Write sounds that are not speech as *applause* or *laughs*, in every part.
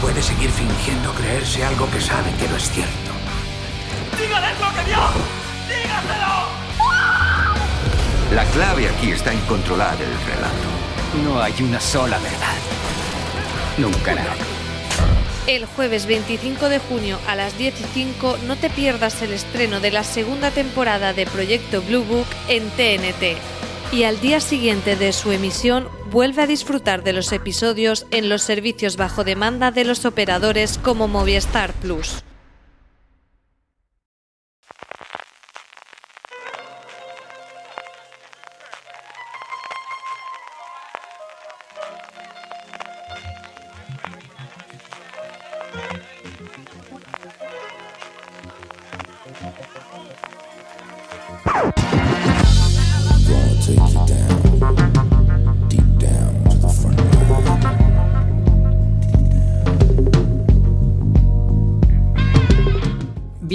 puede seguir fingiendo creerse algo que sabe que no es cierto? ¡Dígales lo que vio! ¡Dígaselo! La clave aquí está en controlar el relato. No hay una sola verdad. Nunca la hay. El jueves 25 de junio a las 10 y 5 no te pierdas el estreno de la segunda temporada de Proyecto Blue Book en TNT. Y al día siguiente de su emisión vuelve a disfrutar de los episodios en los servicios bajo demanda de los operadores como Movistar Plus.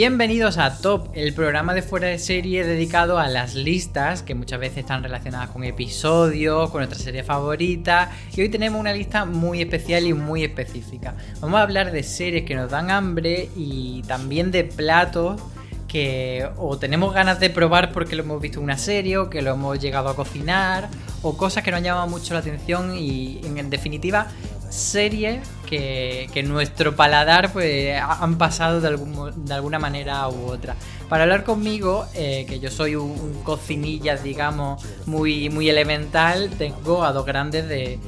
Bienvenidos a Top, el programa de fuera de serie dedicado a las listas que muchas veces están relacionadas con episodios, con nuestra serie favorita. Y hoy tenemos una lista muy especial y muy específica. Vamos a hablar de series que nos dan hambre y también de platos que o tenemos ganas de probar porque lo hemos visto en una serie o que lo hemos llegado a cocinar o cosas que nos llaman mucho la atención y en definitiva series que, que nuestro paladar pues han pasado de, algún, de alguna manera u otra. Para hablar conmigo, eh, que yo soy un, un, cocinilla, digamos, muy, muy elemental, tengo a dos grandes de,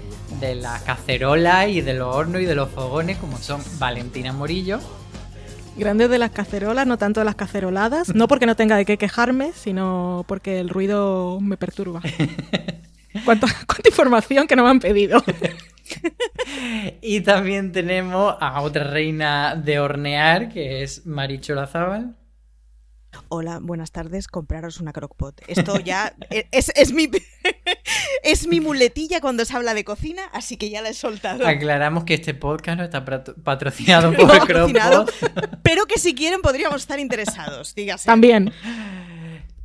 de la cacerola y de los hornos y de los fogones, como son Valentina Morillo. Grandes de las cacerolas, no tanto de las caceroladas. No porque no tenga de qué quejarme, sino porque el ruido me perturba. *laughs* ¿Cuánta, cuánta información que no me han pedido? *laughs* *laughs* y también tenemos a otra reina de hornear, que es Maricho Lazábal. Hola, buenas tardes. Compraros una crockpot. Esto ya es, es, mi, *laughs* es mi muletilla cuando se habla de cocina, así que ya la he soltado. Aclaramos que este podcast no está patrocinado *laughs* por no, crockpot. Pero que si quieren podríamos estar interesados, dígase. También.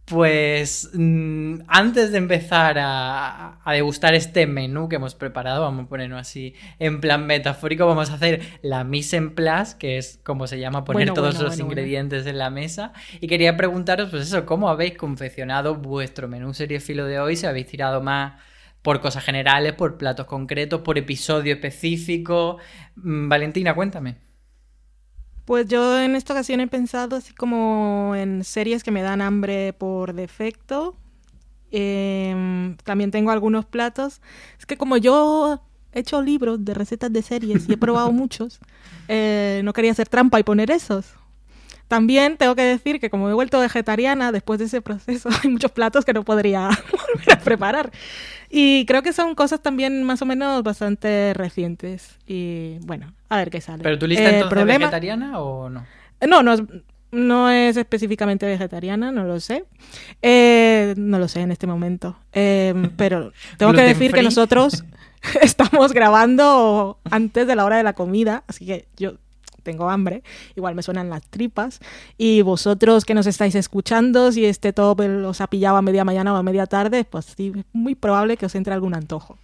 Pues mmm, antes de empezar a, a, degustar este menú que hemos preparado, vamos a ponerlo así en plan metafórico, vamos a hacer la mise en place, que es como se llama poner bueno, todos bueno, los bueno, ingredientes en la mesa. Y quería preguntaros, pues eso, ¿cómo habéis confeccionado vuestro menú serie filo de hoy? Si habéis tirado más por cosas generales, por platos concretos, por episodio específico. Mm, Valentina, cuéntame. Pues yo en esta ocasión he pensado así como en series que me dan hambre por defecto. Eh, también tengo algunos platos. Es que como yo he hecho libros de recetas de series y he probado *laughs* muchos, eh, no quería hacer trampa y poner esos. También tengo que decir que como he vuelto vegetariana, después de ese proceso *laughs* hay muchos platos que no podría *laughs* volver a preparar. Y creo que son cosas también más o menos bastante recientes. Y bueno, a ver qué sale. ¿Pero tu lista eh, entonces problema... vegetariana o no? No, no, no es específicamente vegetariana, no lo sé. Eh, no lo sé en este momento. Eh, *laughs* pero tengo que decir que nosotros *laughs* *laughs* estamos grabando antes de la hora de la comida, así que yo tengo hambre, igual me suenan las tripas. Y vosotros que nos estáis escuchando, si este top os ha pillado a media mañana o a media tarde, pues sí, es muy probable que os entre algún antojo.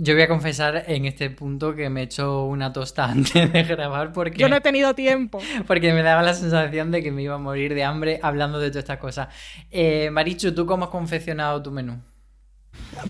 Yo voy a confesar en este punto que me he hecho una tosta *laughs* antes de grabar porque... Yo no he tenido tiempo. *laughs* Porque me daba la sensación de que me iba a morir de hambre hablando de todas estas cosas. Eh, Marichu, ¿tú cómo has confeccionado tu menú?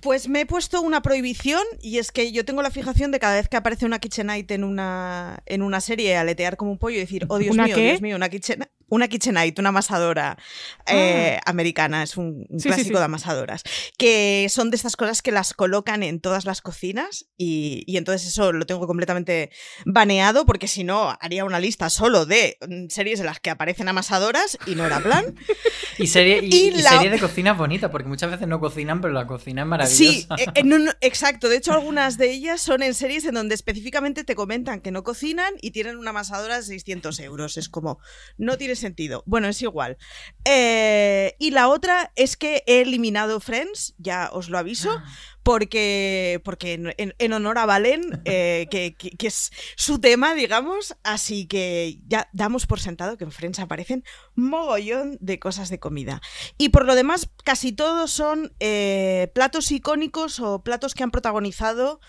Pues me he puesto una prohibición y es que yo tengo la fijación de cada vez que aparece una kitchenite en una, en una serie aletear como un pollo y decir, oh Dios mío, Dios mío, una kitchenite una KitchenAid, una amasadora eh, ah. americana, es un, clásico de amasadoras, que son de estas cosas que las colocan en todas las cocinas y, entonces eso lo tengo completamente baneado porque si no haría una lista solo de mm, series en las que aparecen amasadoras y no era plan. *laughs* y serie, y, serie de cocina bonita, porque muchas veces no cocinan, pero la cocina es maravillosa. Sí, eh, eh, exacto. De hecho, algunas de ellas son en series en donde específicamente te comentan que no cocinan y tienen una amasadora de 600 euros. Es como, no tienes sentido. Bueno, es igual. Eh, y la otra es que he eliminado Friends, ya os lo aviso, ah. porque, porque en, honor a Valen, *laughs* eh, que, es su tema, digamos, así que ya damos por sentado que en Friends aparecen mogollón de cosas de comida. Y por lo demás, casi todos son eh, platos icónicos o platos que han protagonizado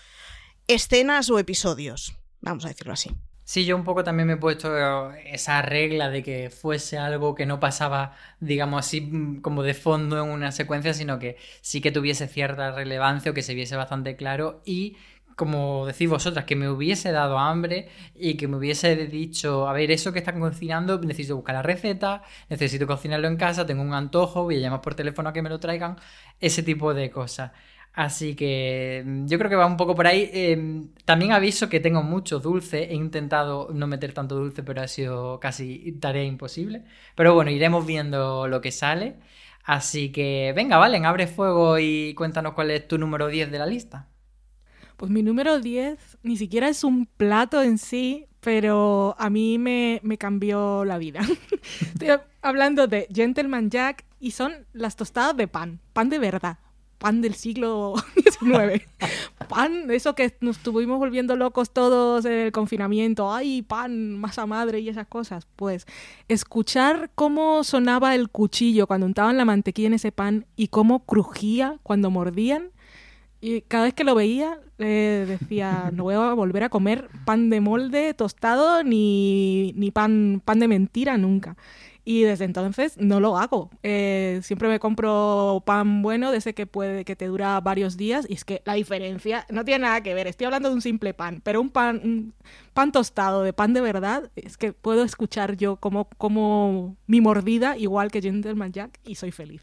escenas o episodios, vamos a decirlo así. Sí, yo un poco también me he puesto esa regla de que fuese algo que no pasaba, digamos así, mm, como de fondo en una secuencia, sino que sí que tuviese cierta relevancia o que se viese bastante claro y como decís vosotras, que me hubiese dado hambre y que me hubiese dicho, a ver, eso que están cocinando, necesito buscar la receta, necesito cocinarlo en casa, tengo un antojo, voy a llamar por teléfono a que me lo traigan, ese tipo de cosas. Así que mm, yo creo que va un poco por ahí. Em, también aviso que tengo mucho dulce. He intentado no meter tanto dulce, pero ha sido casi tarea imposible. Pero bueno, iremos viendo lo que sale. Así que venga, Valen, abre fuego y cuéntanos cuál es tu número 10 de la lista. Pues mi número 10 ni siquiera es un plato en sí, pero a mí me, me cambió la vida. *laughs* Estoy hablando de Gentleman Jack y son las tostadas de pan, pan de verdad pan del siglo *laughs* XIX. pan, eso que nos estuvimos volviendo locos todos en el confinamiento. Ay, pan, masa madre y esas cosas. Pues escuchar cómo sonaba el cuchillo cuando untaban la mantequilla en ese pan y cómo crujía cuando mordían. Y cada vez que lo veía, decía, no voy a volver a comer pan de molde tostado ni, ni pan, pan de mentira nunca. Y desde entonces no lo hago. Eh, siempre me compro pan bueno, de ese que puede, que te dura varios días. Y es que la diferencia no tiene nada que ver. Estoy hablando de un simple pan, pero un pan, un pan tostado de pan de verdad, es que puedo escuchar yo como, como mi mordida, igual que Gentleman Jack, y soy feliz.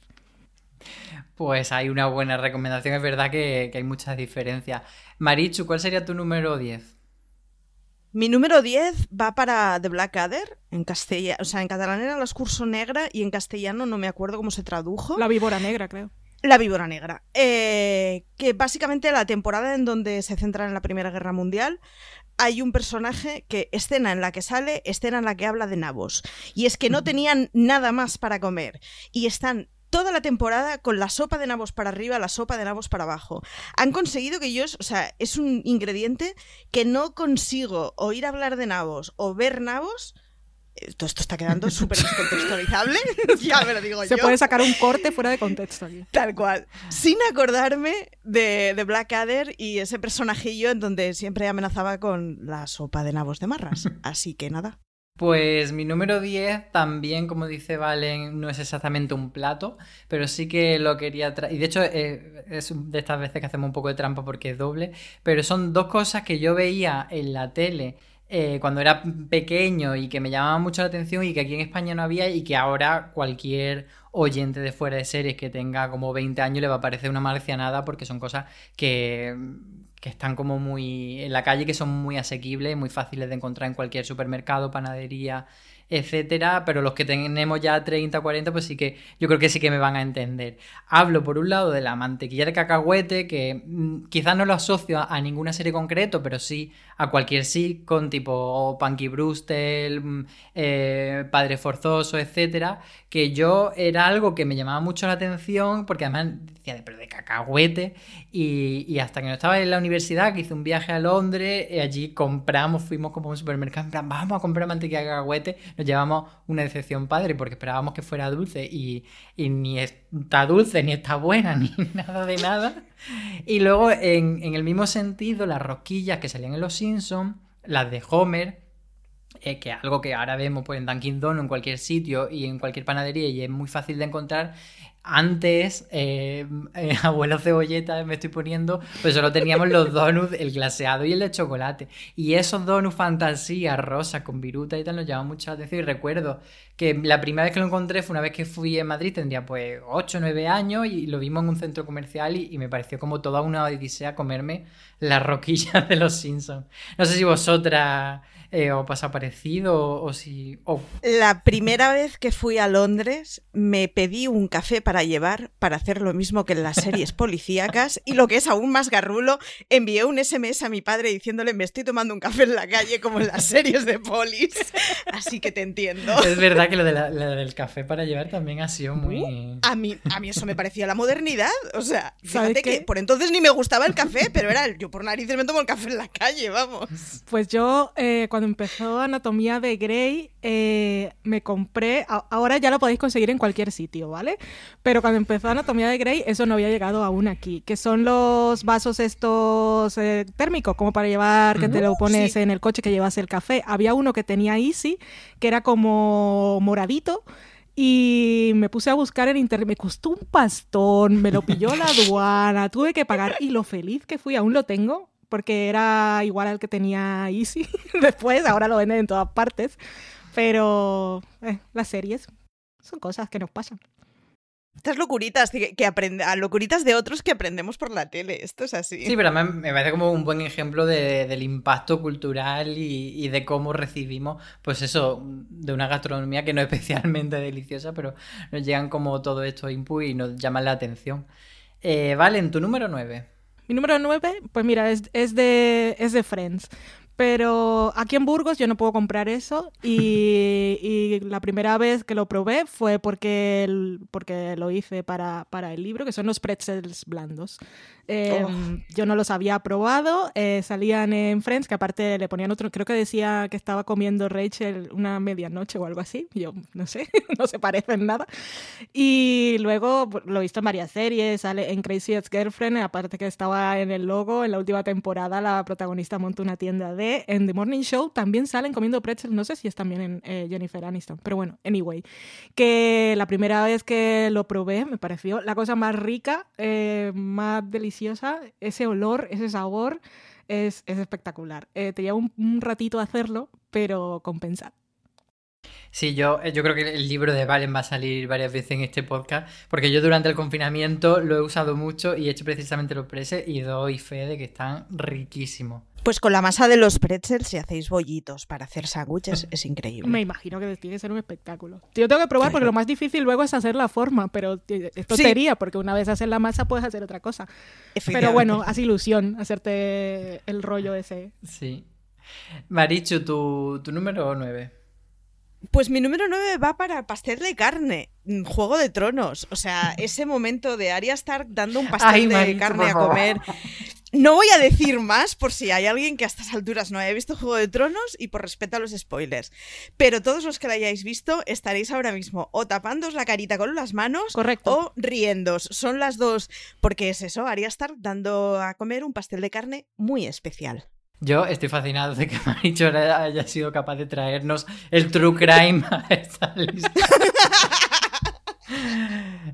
Pues hay una buena recomendación. Es verdad que, que hay muchas diferencias. Marichu, ¿cuál sería tu número 10? Mi número 10 va para The Blackadder, en castellano, o sea, en catalán era la escurso negra y en castellano no me acuerdo cómo se tradujo. La víbora negra, creo. La víbora negra. Eh, que básicamente la temporada en donde se centra en la Primera Guerra Mundial hay un personaje que escena en la que sale, escena en la que habla de nabos. Y es que no tenían nada más para comer. Y están toda la temporada con la sopa de nabos para arriba, la sopa de nabos para abajo. Han conseguido que yo, o sea, es un ingrediente que no consigo oír hablar de nabos o ver nabos. Todo esto está quedando *laughs* súper descontextualizable. *laughs* ya me lo digo Se puede sacar un corte fuera de contexto aquí. Tal cual. Sin acordarme de, de Blackadder y ese personajillo en donde siempre amenazaba con la sopa de nabos de marras. *laughs* Así que nada. Pues mi número 10 también, como dice Valen, no es exactamente un plato, pero sí que lo quería traer. Y de hecho eh, es de estas veces que hacemos un poco de trampa porque es doble, pero son dos cosas que yo veía en la tele eh, cuando era pequeño y que me llamaban mucho la atención y que aquí en España no había y que ahora cualquier oyente de fuera de series que tenga como 20 años le va a parecer una marcianada porque son cosas que que están como muy en la calle, que son muy asequibles, muy fáciles de encontrar en cualquier supermercado, panadería etcétera, pero los que tenemos ya 30, 40, pues sí que yo creo que sí que me van a entender. Hablo por un lado de la mantequilla de cacahuete, que mm, quizás no lo asocio a, ninguna serie concreto, pero sí a cualquier con tipo Punky Brewster, mm, eh, Padre Forzoso, etcétera, que yo era algo que me llamaba mucho la atención, porque además decía, pero de cacahuete, y, hasta que no estaba en la universidad, que hice un viaje a Londres, y allí compramos, fuimos como un supermercado, vamos a comprar mantequilla de cacahuete, nos llevamos una decepción padre porque esperábamos que fuera dulce y, ni está dulce, ni está buena, *laughs* ni nada de nada. Y luego, en, el mismo sentido, las rosquillas que salían en Los Simpsons, las de Homer, eh, que algo que ahora vemos pues, en Dunkin' Donuts en cualquier sitio y en cualquier panadería y es muy fácil de encontrar, antes, eh, eh, *laughs* abuelo cebolleta me estoy poniendo, pues solo teníamos los donuts, el glaseado y el de chocolate. Y esos donuts fantasía, rosa, con viruta y tal, nos llamaban mucho la atención. Y recuerdo que la primera vez que lo encontré fue una vez que fui en Madrid, tendría pues 8 o 9 años, y lo vimos en un centro comercial y, me pareció como toda una odisea comerme las roquillas de los Simpsons. No sé si vosotras eh, o pasa parecido o si... La primera vez que fui a Londres me pedí un café para llevar para hacer lo mismo que en las series policíacas y lo que es aún más garrulo, envié un SMS a mi padre diciéndole me estoy tomando un café en la calle como en las series de polis. Así que te entiendo. Es verdad que lo, de la, del café para llevar también ha sido muy... Uh, a, mí, a mí eso me parecía la modernidad. O sea, fíjate que por entonces ni me gustaba el café, pero era yo por narices me tomo el café en la calle, vamos. Pues yo... Eh, cuando empezó Anatomía de Grey, eh, me compré, ahora ya lo podéis conseguir en cualquier sitio, ¿vale? Pero cuando empezó Anatomía de Grey, eso no había llegado aún aquí, que son los vasos estos eh, térmicos, como para llevar, que te lo pones en el coche que llevas el café. Había uno que tenía Easy, que era como moradito, y me puse a buscar en internet. Me costó un pastón, me lo pilló la *laughs* aduana, tuve que pagar. Y lo feliz que fui, aún lo tengo porque era igual al que tenía Easy *laughs* después, ahora lo venden en todas partes. Pero eh, las series son cosas que nos pasan. Estas locuritas que, que a locuritas de otros que aprendemos por la tele, esto es así. Sí, pero me, me parece como un buen ejemplo de, del impacto cultural y, y, de cómo recibimos, pues eso, de una gastronomía que no es *laughs* especialmente deliciosa, pero nos llegan como todo esto input y nos llaman la atención. Eh, vale, en tu número 9. Mi número 9, pues mira, es, es, de, es de Friends. Pero aquí en Burgos yo no puedo comprar eso y, *laughs* y la primera vez que lo probé fue porque, porque lo hice para, para el libro, que son los pretzels blandos. Em, yo no los había probado, eh, salían en Friends, que aparte le ponían otro, creo que decía que estaba comiendo Rachel una medianoche o algo así, yo no sé, *laughs* no se parecen nada. Y luego pues, lo he visto en varias series, sale en Crazy Ex Girlfriend, aparte que estaba en el logo, en la última temporada la protagonista monta una tienda de, en The Morning Show también salen comiendo pretzels, no sé si es también en eh, Jennifer Aniston, pero bueno, anyway, que la primera vez que lo probé me pareció la cosa más rica, eh, más deliciosa ese olor, ese sabor es, espectacular. Eh, te lleva un, ratito hacerlo, pero compensa. Sí, yo, eh, yo creo que el libro de Valen va a salir varias veces en este podcast, porque yo durante el confinamiento lo he usado mucho y he hecho precisamente los preses y doy fe de que están riquísimos. Pues con la masa de los pretzels, si hacéis bollitos para hacer sándwiches, es increíble. Me imagino que tiene que ser un espectáculo. Yo tengo que probar porque lo más difícil luego es hacer la forma, pero esto sería porque una vez haces la masa puedes hacer otra cosa. Pero bueno, hace ilusión hacerte el rollo ese. Sí. Marichu, tu, tu número 9. Pues mi número 9 va para pastel de carne, mm, Juego de Tronos. O sea, *laughs* ese momento de Arya Stark dando un pastel de carne a comer. No voy a decir más por si hay alguien que a estas alturas no haya visto Juego de Tronos y por respeto a los spoilers. Pero todos los que la hayáis visto estaréis ahora mismo o tapándos la carita con las manos o riéndos. Son las dos, porque es eso, Arya Stark dando a comer un pastel de carne muy especial. Yo estoy fascinado de que *laughs* Maricho haya sido capaz de traernos el true crime a esta *laughs* lista.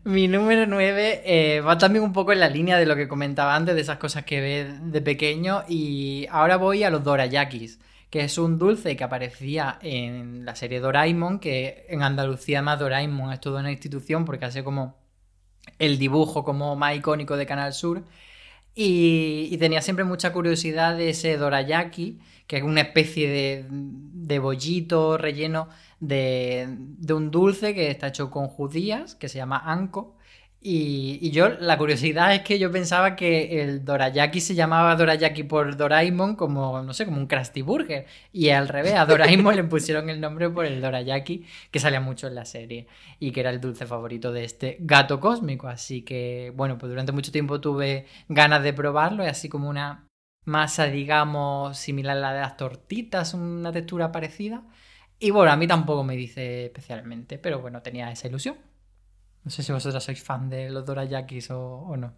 Mi número 9 eh, va también un poco en la línea de lo que comentaba antes, de esas cosas que ve de pequeño. Y ahora voy a los dorayakis, que es un dulce que aparecía en la serie Doraemon, que en Andalucía más Doraemon es toda una institución porque hace como el dibujo como más icónico de Canal Sur. Y, tenía siempre mucha curiosidad de ese dorayaki, que es una especie de, de bollito relleno de, de, un dulce que está hecho con judías, que se llama anko. Y, yo, la curiosidad es que yo pensaba que el dorayaki se llamaba dorayaki por Doraemon como, no sé, como un Krusty Burger. Y al revés, a Doraemon *laughs* le pusieron el nombre por el dorayaki, que salía mucho en la serie. Y que era el dulce favorito de este gato cósmico. Así que, bueno, pues durante mucho tiempo tuve ganas de probarlo. Y así como una masa, digamos, similar a la de las tortitas, una textura parecida. Y bueno, a mí tampoco me dice especialmente, pero bueno, tenía esa ilusión. No sé si vosotras sois fan de los dorayakis o, no.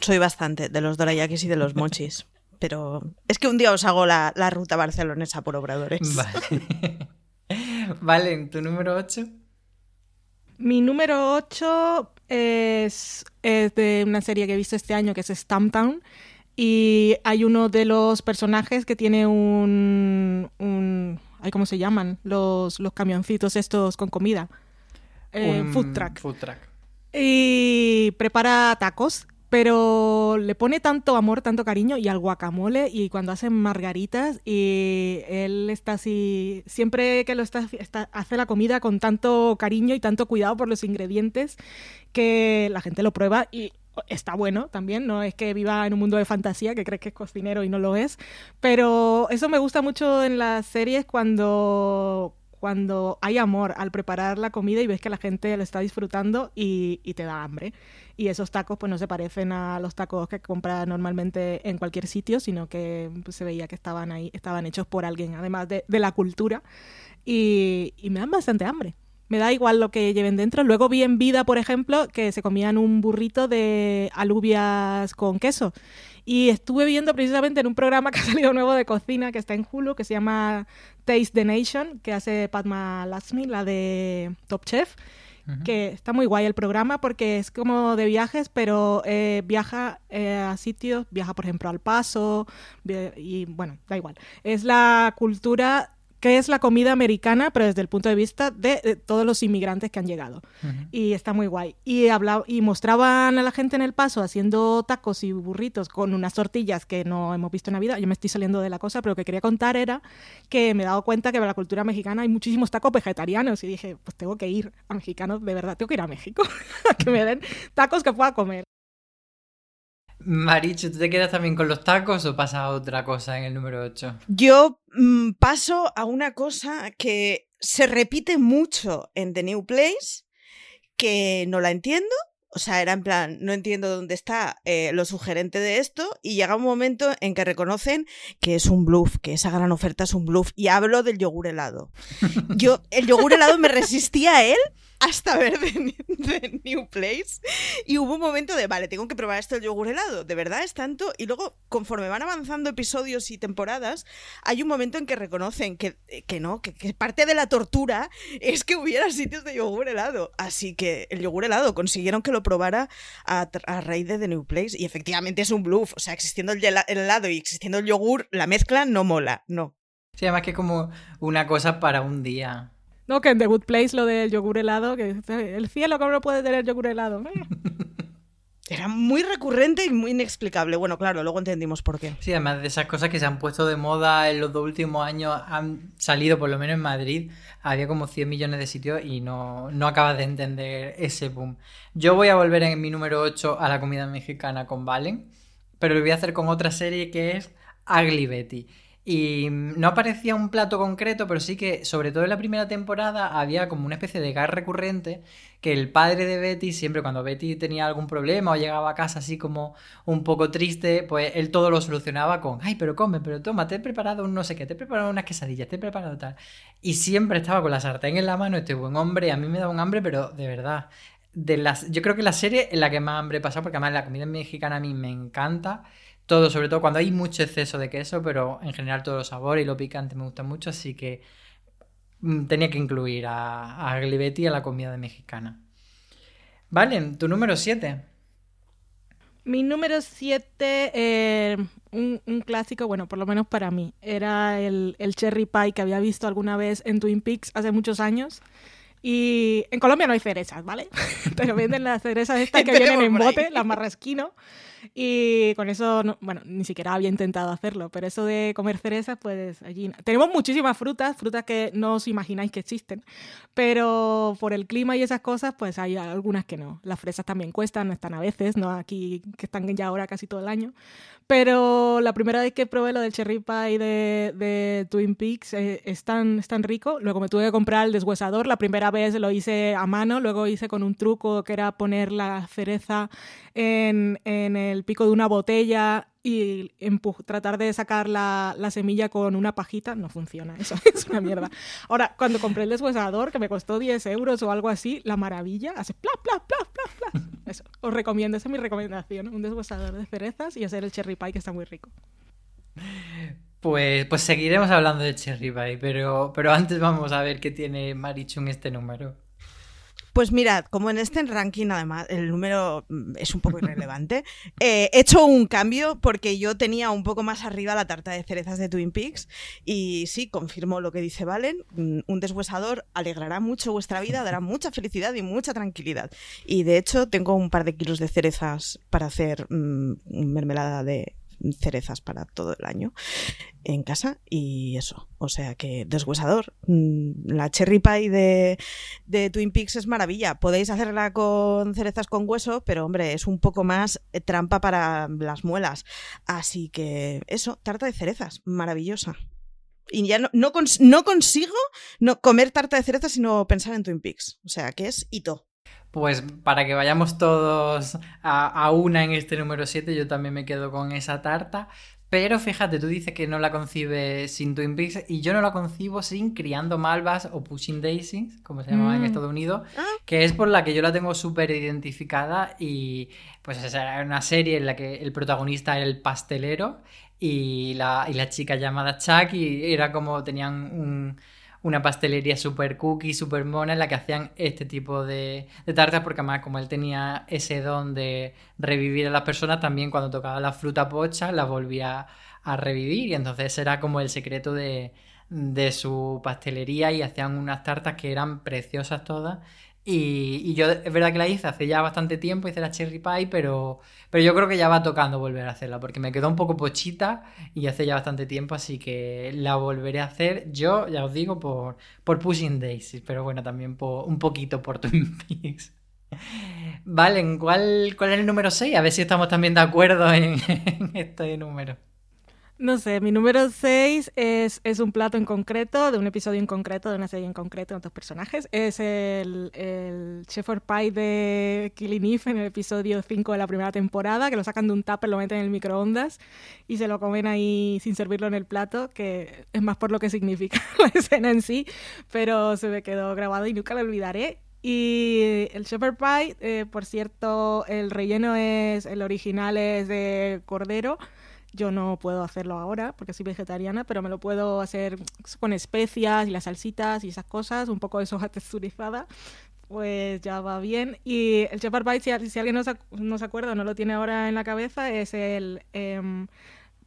Soy bastante de los dorayakis y de los mochis. pero es que un día os hago la, ruta barcelonesa por obradores. Vale. *laughs* vale, ¿tu número 8? Mi número 8 es, de una serie que he visto este año que es Stamptown. Y hay uno de los personajes que tiene un. un ¿Cómo se llaman? Los, los camioncitos estos con comida. Eh, food truck. Food truck. Y prepara tacos, pero le pone tanto amor, tanto cariño y al guacamole y cuando hacen margaritas y él está así, siempre que lo está, hace la comida con tanto cariño y tanto cuidado por los ingredientes que la gente lo prueba y está bueno también, no es que viva en un mundo de fantasía, que crees que es cocinero y no lo es, pero eso me gusta mucho en las series cuando cuando hay amor al preparar la comida y ves que la gente lo está disfrutando y, te da hambre. Y esos tacos pues no se parecen a los tacos que compras normalmente en cualquier sitio, sino que pues, se veía que estaban ahí, estaban hechos por alguien, además de, la cultura. Y, y me dan bastante hambre me da igual lo que lleven dentro. Luego vi en vida, por ejemplo, que se comían un burrito de alubias con queso. Y estuve viendo precisamente en un programa *laughs* que ha salido nuevo de cocina que está en Hulu, que se llama Taste the Nation, que hace Padma Lakshmi, la de Top Chef. que está muy guay el programa porque es como de viajes, pero eh, viaja eh, a sitios, viaja por ejemplo al Paso, y bueno, da igual. Es la cultura que es la comida americana, pero desde el punto de vista de, todos los inmigrantes que han llegado. Y está muy guay. Y, hablaba, y mostraban a la gente en el paso haciendo tacos y burritos con unas tortillas que no hemos visto en Navidad. Yo me estoy saliendo de la cosa, pero lo que quería contar era que me he dado cuenta que para la cultura mexicana hay muchísimos tacos vegetarianos. Y dije, pues tengo que ir a mexicanos, de verdad, tengo que ir a México *laughs* a que me den tacos que pueda comer. Marichu, ¿tú te quedas también con los tacos o pasa a otra cosa en el número 8? Yo mm, paso a una cosa que se repite mucho en The New Place, que no la entiendo. O sea, era en plan, no entiendo dónde está eh, lo sugerente de esto y llega un momento en que reconocen que es un bluff, que esa gran oferta es un bluff. Y hablo del yogur helado. Yo, el yogur helado me resistía a él hasta ver The, New Place. Y hubo un momento de, vale, tengo que probar esto el yogur helado. De verdad es tanto. Y luego, conforme van avanzando episodios y temporadas, hay un momento en que reconocen que, que no, que, parte de la tortura es que hubiera sitios de yogur helado. Así que el yogur helado consiguieron que lo probara a, raíz de The New Place. Y efectivamente es un bluff. O sea, existiendo el helado y existiendo el yogur, la mezcla no mola, no. Sí, además que como una cosa para un día. No, que en The Good Place lo del yogur helado, que el cielo cómo no puede tener yogur helado. *laughs* Era muy recurrente y muy inexplicable. Bueno, claro, luego entendimos por qué. Sí, además de esas cosas que se han puesto de moda en los dos últimos años, han salido, por lo menos en Madrid, había como 100 millones de sitios y no, no acabas de entender ese boom. Yo voy a volver en mi número 8 a la comida mexicana con Valen, pero lo voy a hacer con otra serie que es Ugly Betty. Y no aparecía un plato concreto, pero sí que, sobre todo en la primera temporada, había como una especie de gas recurrente que el padre de Betty, siempre cuando Betty tenía algún problema o llegaba a casa así como un poco triste, pues él todo lo solucionaba con, ay, pero come, pero toma, te he preparado un no sé qué, te he preparado unas quesadillas, te he preparado tal. Y siempre estaba con la sartén en la mano este buen hombre, a mí me da un hambre, pero de verdad. De las, yo creo que la serie es la que más hambre pasa, porque además la comida mexicana a mí me encanta todo, sobre todo cuando hay mucho exceso de queso, pero en general todos los sabores y lo picante me gustan mucho, así que mm, tenía que incluir a, a Glibetti a la comida mexicana. Vale, tu número 7. Mi número 7, eh, un, clásico, bueno, por lo menos para mí, era el, el, cherry pie que había visto alguna vez en Twin Peaks hace muchos años. Y en Colombia no hay cerezas, ¿vale? *laughs* Pero venden las cerezas estas que *laughs* vienen en bote, las marrasquino. Y con eso, bueno, ni siquiera había intentado hacerlo, pero eso de comer cerezas, pues allí. Tenemos muchísimas frutas, frutas que no os imagináis que existen, pero por el clima y esas cosas, pues hay algunas que no. Las fresas también cuestan, no están a veces, no aquí que están ya ahora casi todo el año. Pero la primera vez que probé lo del cherry pie de, de Twin Peaks eh, es, tan, es tan rico. Luego me tuve que comprar el deshuesador. La primera vez lo hice a mano, luego hice con un truco que era poner la cereza en, en el pico de una botella y tratar de sacar la, la, semilla con una pajita, no funciona, eso *laughs* es una mierda. Ahora, cuando compré el deshuesador, que me costó 10 euros o algo así, la maravilla, hace pla, pla, pla, pla, pla. Eso, os recomiendo, esa es mi recomendación, un deshuesador de cerezas y hacer el cherry pie, que está muy rico. Pues, pues seguiremos hablando de cherry pie, pero, pero antes vamos a ver qué tiene Marichu en este número. Pues mirad, como en este ranking además el número mm, es un poco irrelevante, *laughs* eh, he hecho un cambio porque yo tenía un poco más arriba la tarta de cerezas de Twin Peaks y sí, confirmo lo que dice Valen, mm, un deshuesador alegrará mucho vuestra vida, dará *laughs* mucha felicidad y mucha tranquilidad. Y de hecho tengo un par de kilos de cerezas para hacer mm, mermelada de cerezas para todo el año en casa y eso. O sea que deshuesador. Mm, la cherry pie de, de, Twin Peaks es maravilla. Podéis hacerla con cerezas con hueso, pero hombre, es un poco más eh, trampa para las muelas. Así que eso, tarta de cerezas, maravillosa. Y ya no, no, consigo no comer tarta de cerezas sino pensar en Twin Peaks. O sea que es hito. Pues para que vayamos todos a, una en este número 7, yo también me quedo con esa tarta. Pero fíjate, tú dices que no la concibes sin Twin Peaks y yo no la concibo sin Criando Malvas o Pushing Daisies, como se llamaba en mm. Estados Unidos, ah. que es por la que yo la tengo súper identificada y pues era una serie en la que el protagonista era el pastelero y la, y la chica llamada Chuck y era como tenían un una pastelería super cookie, super mona, en la que hacían este tipo de, de, tartas, porque además como él tenía ese don de revivir a las personas, también cuando tocaba la fruta pocha la volvía a revivir. Y entonces era como el secreto de, de su pastelería y hacían unas tartas que eran preciosas todas y, yo es verdad que la hice hace ya bastante tiempo, hice la cherry pie, pero, pero yo creo que ya va tocando volver a hacerla, porque me quedó un poco pochita y hace ya bastante tiempo, así que la volveré a hacer yo, ya os digo, por, por Pushing Daisies, pero bueno, también por, un poquito por Twin *laughs* Peaks. Vale, ¿cuál, ¿cuál es el número 6? A ver si estamos también de acuerdo en, *laughs* en este número. No sé, mi número 6 es, es, un plato en concreto, de un episodio en concreto, de una serie en concreto, de otros personajes. Es el, el Shepherd Pie de Killing Eve en el episodio 5 de la primera temporada, que lo sacan de un tupper, lo meten en el microondas y se lo comen ahí sin servirlo en el plato, que es más por lo que significa *laughs* la escena en sí, pero se me quedó grabado y nunca lo olvidaré. Y el shepherd pie, eh, por cierto, el relleno es, el original es de cordero, yo no puedo hacerlo ahora porque soy vegetariana, pero me lo puedo hacer con especias y las salsitas y esas cosas, un poco de soja *laughs* texturizada, pues ya va bien. Y el shepherd pie, si, alguien no se, no se, acuerda no lo tiene ahora en la cabeza, es el... Em,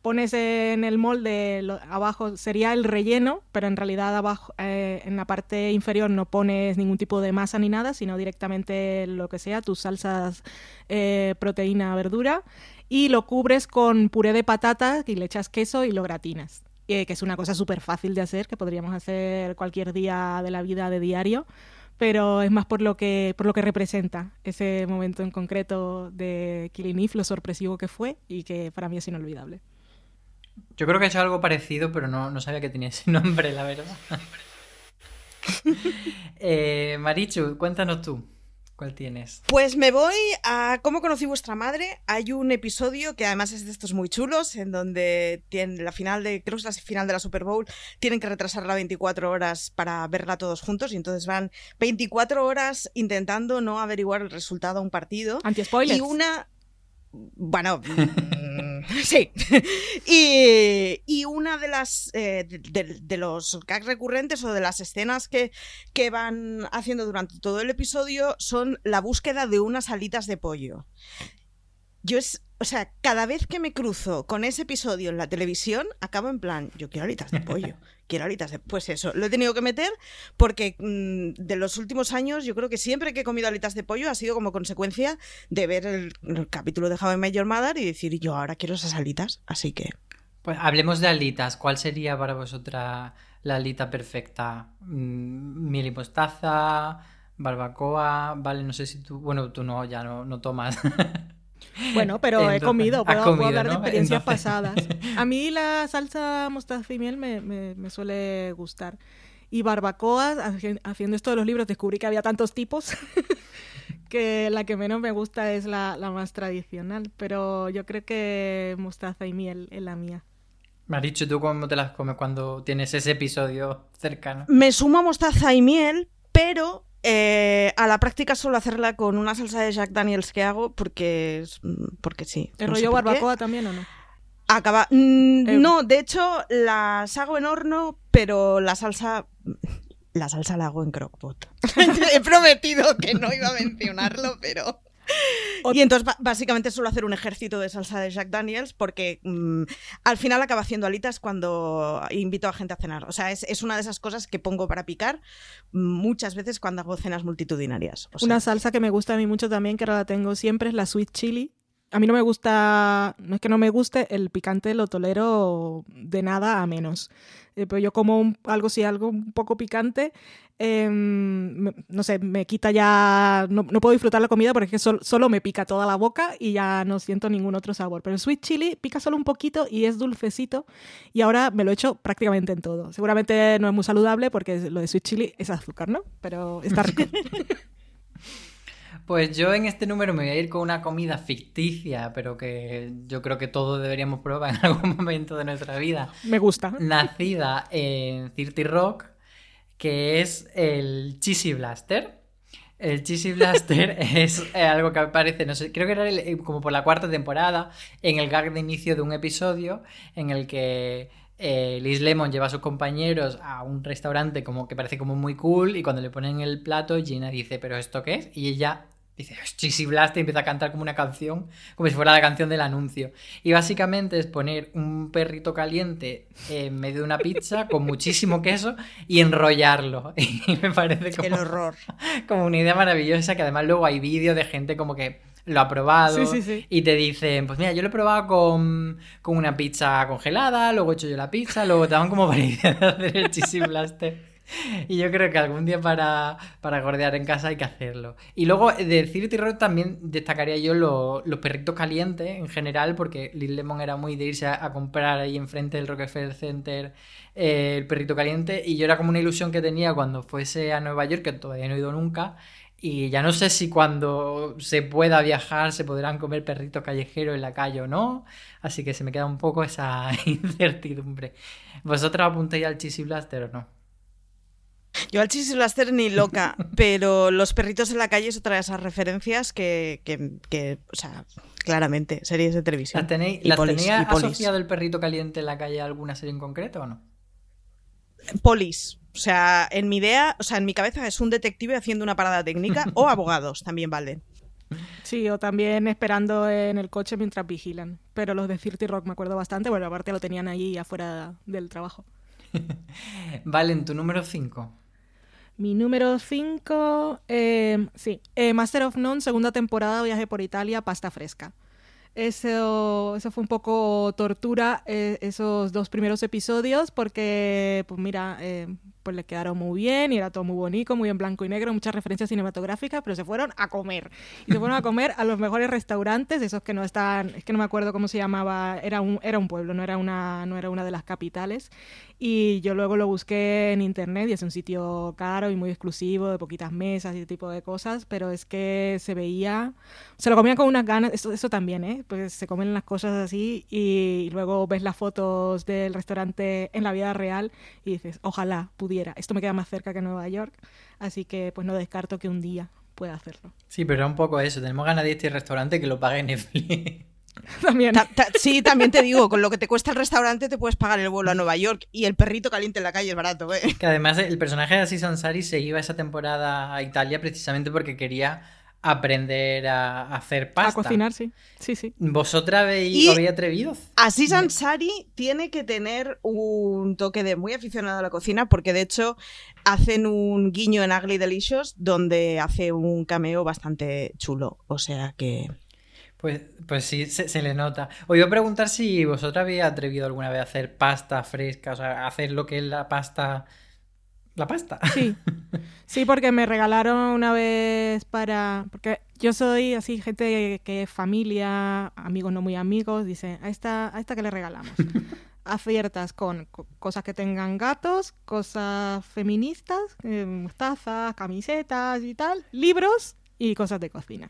pones en el molde abajo sería el relleno, pero en realidad abajo eh, en la parte inferior no pones ningún tipo de masa ni nada, sino directamente lo que sea, tus salsas, eh, proteína, verdura y lo cubres con puré de patata y le echas queso y lo gratinas. que es una cosa súper fácil de hacer, que podríamos hacer cualquier día de la vida de diario, pero es más por lo que, por lo que representa ese momento en concreto de Killing lo sorpresivo que fue y que para mí es inolvidable. Yo creo que he hecho algo parecido, pero no, no sabía que tenía ese nombre, la verdad. *laughs* eh, Marichu, cuéntanos tú. ¿Cuál tienes? Pues me voy a ¿Cómo conocí vuestra madre? Hay un episodio que además es de estos muy chulos, en donde tienen la final de, creo que es la final de la Super Bowl, tienen que retrasarla 24 horas para verla todos juntos y entonces van 24 horas intentando no averiguar el resultado a un partido. Anti-spoilers. Y una bueno, *laughs* mm, sí. Y, una de las eh, de, los gags recurrentes o de las escenas que, que van haciendo durante todo el episodio son la búsqueda de unas alitas de pollo. Yo es o sea, cada vez que me cruzo con ese episodio en la televisión, acabo en plan, yo quiero alitas de pollo, *laughs* quiero alitas de... Pues eso, lo he tenido que meter porque mm, de los últimos años yo creo que siempre que he comido alitas de pollo ha sido como consecuencia de ver el, el capítulo de How I Met Your Mother y decir, yo ahora quiero esas alitas, así que... Pues hablemos de alitas. ¿Cuál sería para vosotras la alita perfecta? Mm, ¿Miel y mostaza? ¿Barbacoa? Vale, no sé si tú... Bueno, tú no, ya no, no tomas. *laughs* Bueno, pero he comido, puedo, hablar de experiencias Entonces- pasadas. A mí la salsa mostaza y miel me, me- me suele gustar. Y barbacoa, haci- haciendo esto de los libros, descubrí que había tantos tipos *laughs* que la que menos me gusta es la, la más tradicional. Pero yo creo que mostaza y miel es la mía. Me has dicho tú cómo te las comes cuando tienes ese episodio cercano. Me sumo a mostaza y miel, pero eh, a la práctica suelo hacerla con una salsa de Jack Daniels que hago porque, mm, porque sí. ¿El no rollo barbacoa también o no? Acaba. mm, Eh. No, de hecho, las hago en horno, pero la salsa. La salsa la hago en crockpot. *laughs* He prometido que no iba a mencionarlo, pero. *laughs* Y entonces básicamente suelo hacer un ejército de salsa de Jack Daniels porque mm, al final acaba haciendo alitas cuando invito a gente a cenar. O sea, es, es una de esas cosas que pongo para picar muchas veces cuando hago cenas multitudinarias. O sea, Una salsa que me gusta a mí mucho también, que ahora la tengo siempre, es la sweet chili. A mí no me gusta, no es que no me guste, el picante lo tolero de nada a menos. Eh, pero yo como un- algo, si algo un poco picante, em, no sé, me quita ya, no, no puedo disfrutar la comida porque es que sol- solo me pica toda la boca y ya no siento ningún otro sabor. Pero el sweet chili pica solo un poquito y es dulcecito y ahora me lo echo prácticamente en todo. Seguramente no es muy saludable porque lo de sweet chili es azúcar, ¿no? Pero está rico. *laughs* Pues yo en este número me voy a ir con una comida ficticia, pero que yo creo que todos deberíamos probar en *laughs* algún momento de nuestra vida. me gusta. Nacida en Cirti Rock, que es el Cheesy Blaster. El Cheesy Blaster *laughs* es eh, algo que aparece, no sé, creo que era el- eh, como por la cuarta temporada, en el gag de inicio de un episodio en el que eh, Liz Lemon lleva a sus compañeros a un restaurante como que parece como muy cool y cuando le ponen el plato, Gina dice, ¿pero esto qué es? Y ella dice, es Cheesy Blaster y empieza a cantar como una canción, como si fuera la canción del anuncio. Y básicamente es poner un perrito caliente en medio de una pizza con muchísimo queso y enrollarlo. *laughs* Y me parece como, el horror. como una idea maravillosa que además luego hay vídeos de gente como que lo ha probado Sí, sí, sí. y te dicen, pues mira, yo lo he probado con, con una pizza congelada, luego he hecho yo la pizza, luego te dan como para *laughs* hacer el blaster. *laughs* Y yo creo que algún día para, para gordear en casa hay que hacerlo. Y luego de Cirti Rock también destacaría yo lo- los perritos calientes en general, porque Lil Lemon era muy de irse a, a comprar ahí enfrente del Rockefeller Center eh, el perrito caliente. Y yo era como una ilusión que tenía cuando fuese a Nueva York, que todavía no he ido nunca. Y ya no sé si cuando se pueda viajar se podrán comer perritos callejeros en la calle o no. Así que se me queda un poco esa *laughs* incertidumbre. ¿Vosotros apuntáis al Cheesy Blaster o no? Yo al Cheesy Blaster ni loca, pero los perritos en la calle es otra de esas referencias que, que, que, o sea, claramente, series de televisión. ¿Las tenéis, Y ¿las polis, tenía y polis. asociado el perrito caliente en la calle a alguna serie en concreto o no? Polis. O sea, en mi idea, o sea, en mi cabeza es un detective haciendo una parada técnica o *laughs* abogados también valen. Sí, o también esperando en el coche mientras vigilan. Pero los de Cirti Rock me acuerdo bastante. Bueno, aparte lo tenían allí afuera del trabajo. *laughs* Vale, en tu número 5. Mi número 5, sí, eh, Master of None, segunda temporada, viaje por Italia, pasta fresca. Eso, eso fue un poco tortura, eh, esos dos primeros episodios, porque, pues mira, eh, pues le quedaron muy bien y era todo muy bonito, muy en blanco y negro, muchas referencias cinematográficas, pero se fueron a comer. Y se fueron a comer a los mejores restaurantes, esos que no están, es que no me acuerdo cómo se llamaba, era un, era un pueblo, no era una, no era una de las capitales. Y yo luego lo busqué en internet y es un sitio caro y muy exclusivo, de poquitas mesas y ese tipo de cosas, pero es que se veía, se lo comían con unas ganas, eso, eso también, ¿eh? Pues se comen las cosas así y luego ves las fotos del restaurante en la vida real y dices, ojalá pudiera, esto me queda más cerca que Nueva York, así que pues no descarto que un día pueda hacerlo. Sí, pero era un poco eso. Tenemos ganas de este restaurante que lo pague Netflix. *laughs* *laughs* También. Ta- ta- sí, también te digo, con lo que te cuesta el restaurante te puedes pagar el vuelo a Nueva York y el perrito caliente en la calle es barato, ¿eh? Que además el personaje de Aziz Ansari se iba esa temporada a Italia precisamente porque quería aprender a hacer pasta. A cocinar, sí. Sí, sí. ¿Vosotras habéis, habéis atrevido? Así Ansari tiene que tener un toque de muy aficionado a la cocina porque de hecho hacen un guiño en Ugly Delicious donde hace un cameo bastante chulo. O sea que... Pues, pues sí, se, se le nota. Os iba a preguntar si vosotras habéis atrevido alguna vez a hacer pasta fresca, o sea, hacer lo que es la pasta. La pasta. Sí. *laughs* Sí, porque me regalaron una vez para. Porque yo soy así, gente que es familia, amigos no muy amigos, dice, a esta, a esta que le regalamos. *laughs* Aciertas con co- cosas que tengan gatos, cosas feministas, eh, tazas, camisetas y tal, libros y cosas de cocina.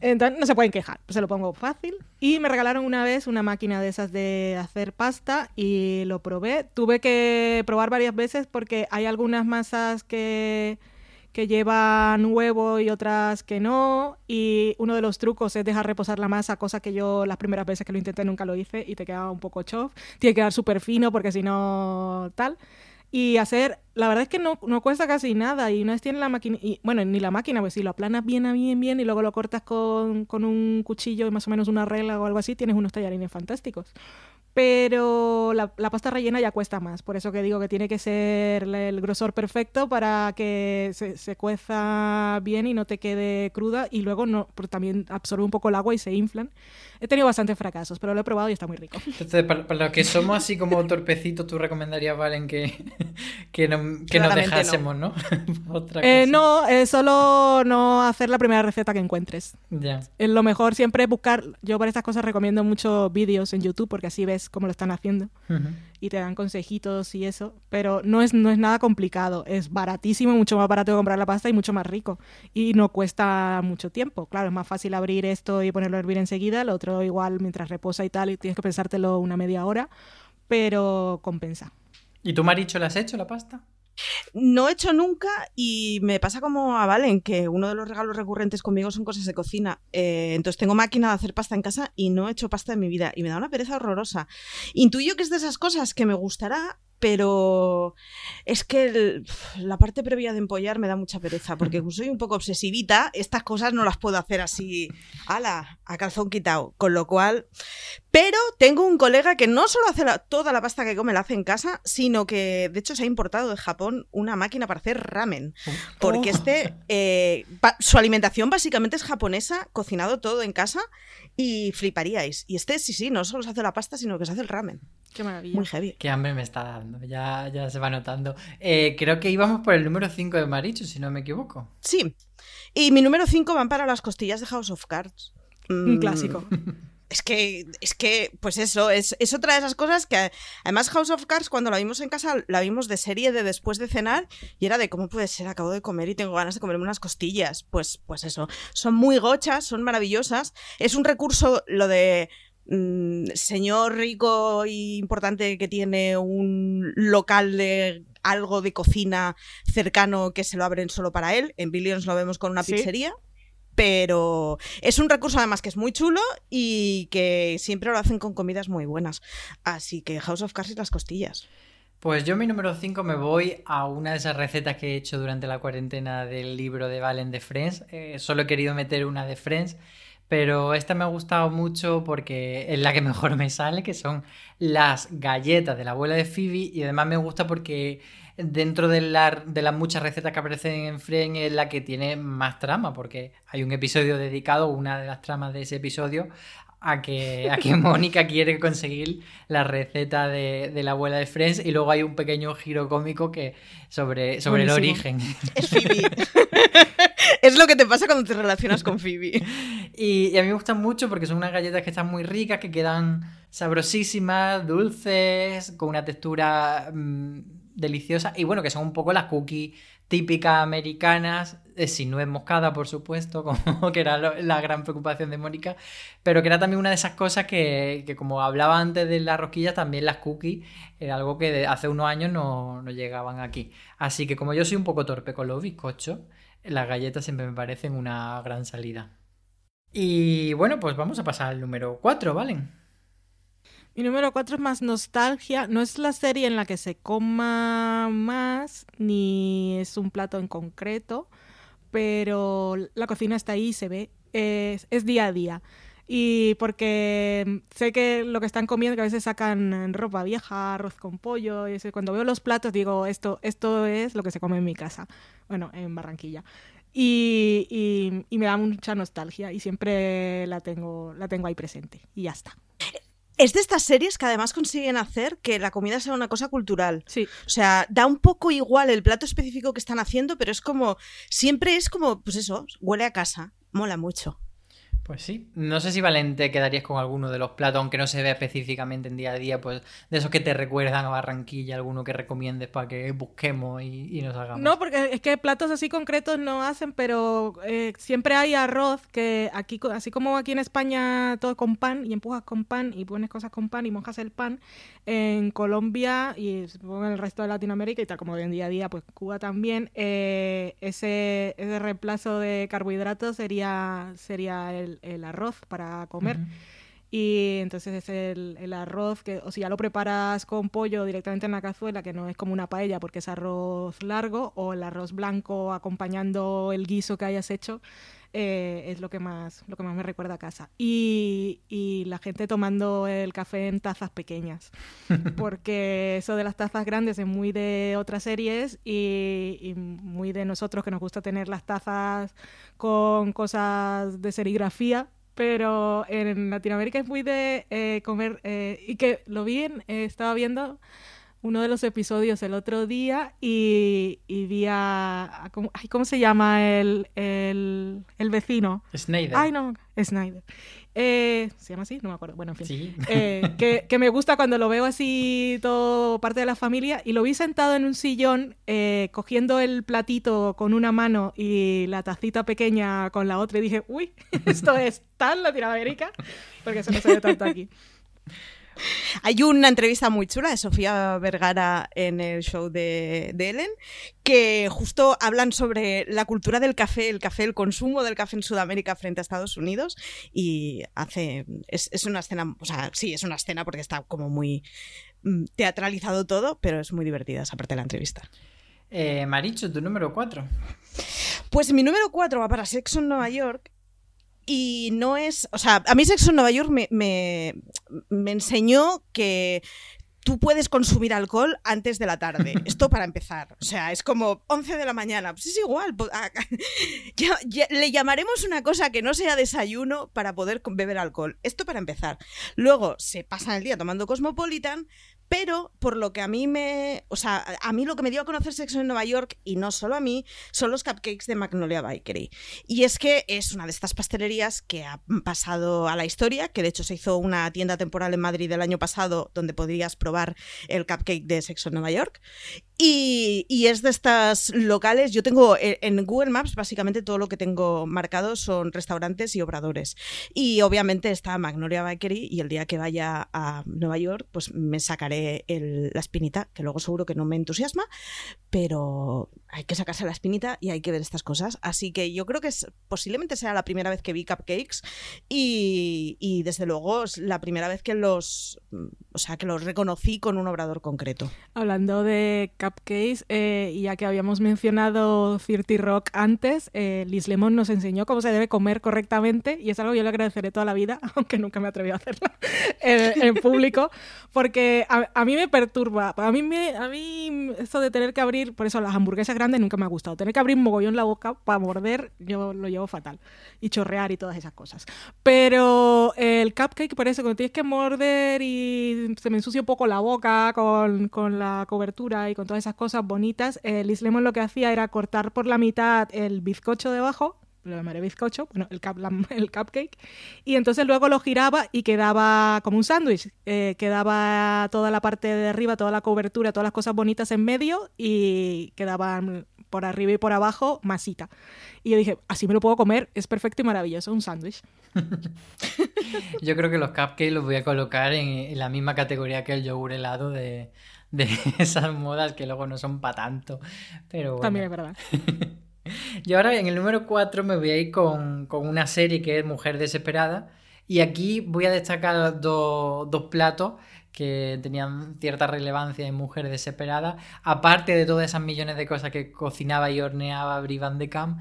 Entonces no se pueden quejar, se lo pongo fácil. Y me regalaron una vez una máquina de esas de hacer pasta y lo probé. Tuve que probar varias veces porque hay algunas masas que, que llevan huevo y otras que no. Y uno de los trucos es dejar reposar la masa, cosa que yo las primeras veces que lo intenté nunca lo hice y te queda un poco chof. Tiene que quedar súper fino porque si no tal. Y hacer, la verdad es que no, no cuesta casi nada. Y una vez tienes la máquina, y bueno, ni la máquina, pues si lo aplanas bien, bien, bien y luego lo cortas con, con un cuchillo y más o menos una regla o algo así, tienes unos tallarines fantásticos. Pero la, la pasta rellena ya cuesta más. Por eso que digo que tiene que ser el, grosor perfecto para que se, se cueza bien y no te quede cruda. Y luego no, también absorbe un poco el agua y se inflan. He tenido bastantes fracasos, pero lo he probado y está muy rico. Entonces, para, para los que somos así como torpecitos, tú recomendarías, Valen, que, *laughs* que, no- que nos Claramente no. dejásemos, ¿no? *laughs* Otra Eh, no, es solo no hacer la primera receta que encuentres. Ya. Es lo mejor siempre es buscar. Yo para estas cosas recomiendo muchos vídeos en YouTube porque así ves cómo lo están haciendo y te dan consejitos y eso. Pero no es, no es nada complicado. Es baratísimo, mucho más barato que comprar la pasta y mucho más rico. Y no cuesta mucho tiempo. Claro, es más fácil abrir esto y ponerlo a hervir enseguida. Lo otro igual mientras reposa y tal y tienes que pensártelo una media hora. Pero compensa. ¿Y tú, Maricho, la has hecho la pasta? No he hecho nunca y me pasa como a Valen, que uno de los regalos recurrentes conmigo son cosas de cocina. Eh, entonces tengo máquina de hacer pasta en casa y no he hecho pasta en mi vida y me da una pereza horrorosa. Intuyo que es de esas cosas que me gustará, pero es que el- la parte previa de empollar me da mucha pereza, porque *laughs* como soy un poco obsesivita, estas cosas no las puedo hacer así, ala, a calzón quitado. Con lo cual, pero tengo un colega que no solo hace la- toda la pasta que come la hace en casa, sino que de hecho se ha importado de Japón una máquina para hacer ramen. Porque Oh. este, eh, su alimentación básicamente es japonesa, cocinado todo en casa y fliparíais. Y este sí, sí, no solo se hace la pasta, sino que se hace el ramen. Qué maravilla. Muy heavy. Qué hambre me está dando, ya, ya se va notando. Eh, creo que íbamos por el número 5 de Maricho, si no me equivoco. Sí. Y mi número 5 van para las costillas de House of Cards. Un Mm, clásico. *laughs* Es que, es que, pues eso, es, es otra de esas cosas que además House of Cards cuando la vimos en casa la vimos de serie de después de cenar y era de cómo puede ser, acabo de comer y tengo ganas de comerme unas costillas. Pues, pues eso, son muy gochas, son maravillosas. Es un recurso lo de mm, señor rico y importante que tiene un local de algo de cocina cercano que se lo abren solo para él. En Billions lo vemos con una Sí. pizzería. Pero es un recurso además que es muy chulo y que siempre lo hacen con comidas muy buenas. Así que House of Cards y las costillas. Pues yo mi número 5 me voy a una de esas recetas que he hecho durante la cuarentena del libro de Valen de Friends. Eh, solo he querido meter una de Friends, pero esta me ha gustado mucho porque es la que *laughs* mejor me sale, que son las galletas de la abuela de Phoebe y además me gusta porque dentro de, la- de las muchas recetas que aparecen en Friends es la que tiene más trama, porque hay un episodio dedicado, una de las tramas de ese episodio, a que, a que *laughs* Mónica quiere conseguir la receta de, de la abuela de Friends y luego hay un pequeño giro cómico que sobre, sobre el origen. Es Phoebe. *laughs* es lo que te pasa cuando te relacionas con Phoebe. *laughs* Y, a mí me gustan mucho porque son unas galletas que están muy ricas, que quedan sabrosísimas, dulces, con una textura mm, deliciosa y bueno, que son un poco las cookies típicas americanas, eh, sin nuez moscada, por supuesto, *laughs* como que era la gran preocupación de Mónica, pero que era también una de esas cosas que, que como hablaba antes de las rosquillas, también las cookies era algo que hace unos años no, no llegaban aquí. Así que como yo soy un poco torpe con los bizcochos, las galletas siempre me parecen una gran salida. Y bueno, pues vamos a pasar al número 4, ¿valen? Mi número 4 es más nostalgia. No es la serie en la que se coma más, ni es un plato en concreto, pero la cocina está ahí, se ve, es, es día a día y porque sé que lo que están comiendo, que a veces sacan ropa vieja, arroz con pollo, y cuando veo los platos digo, esto, esto es lo que se come en mi casa, bueno, en Barranquilla. Y, y, me da mucha nostalgia y siempre la tengo, la tengo ahí presente y ya está. Es de estas series que además consiguen hacer que la comida sea una cosa cultural. Sí. O sea, da un poco igual el plato específico que están haciendo, pero es como, siempre es como, pues eso, huele a casa, mola mucho. Pues sí, no sé si Valente quedarías con alguno de los platos, aunque no se vea específicamente en día a día, pues de esos que te recuerdan a Barranquilla, alguno que recomiendes para que busquemos y, nos hagamos. No, porque es que platos así concretos no hacen, pero eh, siempre hay arroz que aquí, así como aquí en España todo con pan y empujas con pan y pones cosas con pan y mojas el pan, en Colombia y supongo en el resto de Latinoamérica y tal como en día a día, pues Cuba también, eh, ese, ese reemplazo de carbohidratos sería, sería el el arroz para comer. Y entonces es el, el, arroz que, o si ya lo preparas con pollo directamente en la cazuela, que no es como una paella porque es arroz largo, o el arroz blanco acompañando el guiso que hayas hecho, eh, es lo que más lo que más me recuerda a casa. Y, y, la gente tomando el café en tazas pequeñas, *laughs* porque eso de las tazas grandes es muy de otras series y, y muy de nosotros que nos gusta tener las tazas con cosas de serigrafía pero en Latinoamérica es muy de eh, comer eh, y que lo vi, en, estaba viendo uno de los episodios el otro día y, y vi a, ¿cómo, ¿cómo, se llama el, el, el, vecino? Snyder. Ay, no, Snyder. Eh, ¿Se llama así? No me acuerdo. Bueno, en fin. Eh, que, que, me gusta cuando lo veo así todo parte de la familia y lo vi sentado en un sillón eh, cogiendo el platito con una mano y la tacita pequeña con la otra y dije, uy, *laughs* esto es tan Latinoamérica porque eso no se ve tanto aquí. *laughs* *laughs* Hay una entrevista muy chula de Sofía Vergara en el show de, Ellen, que justo hablan sobre la cultura del café, el café, el consumo del café en Sudamérica frente a Estados Unidos. Y hace. Es, una escena. O sea, sí, es una escena porque está como muy mm, teatralizado todo, pero es muy divertida esa parte de la entrevista. Eh, Maricho, tu número 4. Pues mi número 4 va para Sexo en Nueva York y no es, o sea, a mí Sexo en Nueva York me, me, me enseñó que tú puedes consumir alcohol antes de la tarde. *laughs* Esto para empezar. O sea, es como 11 de la mañana. Pues es igual. Ah, *laughs* le llamaremos una cosa que no sea desayuno para poder beber alcohol. Esto para empezar. Luego se pasa el día tomando Cosmopolitan, pero por lo que a mí me. O sea, a mí lo que me dio a conocer Sexo en Nueva York, y no solo a mí, son los cupcakes de Magnolia Bakery. Y es que es una de estas pastelerías que ha pasado a la historia, que de hecho se hizo una tienda temporal en Madrid el año pasado donde podrías probar el cupcake de Sexo en Nueva York. Y, y, es de estas locales. Yo tengo eh, en Google Maps, básicamente todo lo que tengo marcado son restaurantes y obradores. Y obviamente está Magnolia Bakery. Y el día que vaya a Nueva York, pues me sacaré la espinita, que luego seguro que no me entusiasma, pero hay que sacarse la espinita y hay que ver estas cosas. Así que yo creo que es, posiblemente sea la primera vez que vi cupcakes y, desde luego es la primera vez que los, o sea, que los reconocí con un obrador concreto. Hablando de cupcakes, eh, ya que habíamos mencionado Cirti Rock antes, eh, Liz Lemon nos enseñó cómo se debe comer correctamente y es algo que yo le agradeceré toda la vida, *laughs* aunque nunca me atreví a hacerlo *laughs* en, público, porque a, mí me perturba. A mí, a mí esto de tener que abrir, por eso las hamburguesas grandes nunca me ha gustado. Tener que abrir mogollón la boca para morder, yo lo llevo fatal. Y chorrear y todas esas cosas. Pero el cupcake, por eso, cuando tienes que morder y se me ensucia un poco la boca con, con la cobertura y con todas esas cosas bonitas, el Liz lo que hacía era cortar por la mitad el bizcocho debajo, lo llamaré bizcocho, bueno, el, *laughs* el cupcake, y entonces luego lo giraba y quedaba como un sándwich, eh, quedaba toda la parte de arriba, toda la cobertura, todas las cosas bonitas en medio y quedaban por arriba y por abajo masita. Y yo dije, así me lo puedo comer, es perfecto y maravilloso, un sándwich. *laughs* yo creo que los cupcakes los voy a colocar en la misma categoría que el yogur helado de, de *laughs* esas modas que luego no son para tanto. Pero También es verdad. Yo ahora en el número 4 me voy a ir con, una serie que es Mujer Desesperada. Y aquí voy a destacar dos platos que tenían cierta relevancia en Mujer Desesperada. Aparte de todas esas millones de cosas que cocinaba y horneaba Brie Van de Camp,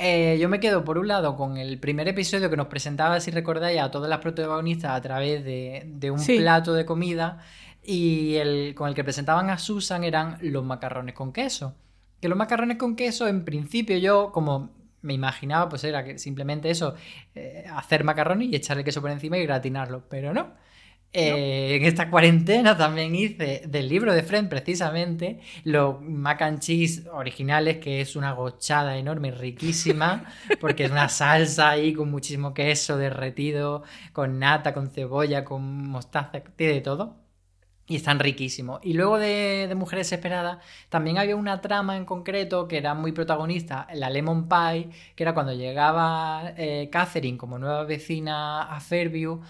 Eh, yo me quedo por un lado con el primer episodio que nos presentaba, si recordáis, a todas las protagonistas a través de, un plato de comida y el con el que presentaban a Susan eran los macarrones con queso. Que los macarrones con queso, en principio yo, como me imaginaba, pues era que simplemente eso, eh, hacer macarrones y echarle queso por encima y gratinarlo, pero no. Eh, en esta cuarentena también hice del libro de Friend precisamente los mac and cheese originales, que es una gochada enorme, riquísima, *laughs* porque es una salsa ahí con muchísimo queso derretido, con nata, con cebolla, con mostaza, tiene de todo. Y están riquísimos. Y luego de, Mujeres Esperadas, también había una trama en concreto que era muy protagonista, la Lemon Pie, que era cuando llegaba eh, Catherine como nueva vecina a Fairview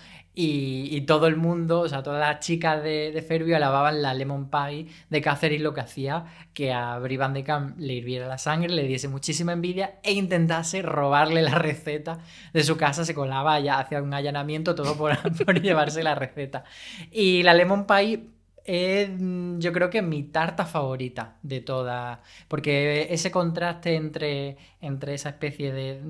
y, todo el mundo, o sea, todas las chicas de, de alababan la lemon pie de Catherine, lo que hacía que a Brie Van de Kamp le hirviera la sangre, le diese muchísima envidia e intentase robarle la receta de su casa, se colaba ya hacia un allanamiento todo por, *laughs* llevarse la receta. Y la lemon pie es yo creo que mi tarta favorita de todas, porque ese contraste entre, entre esa especie de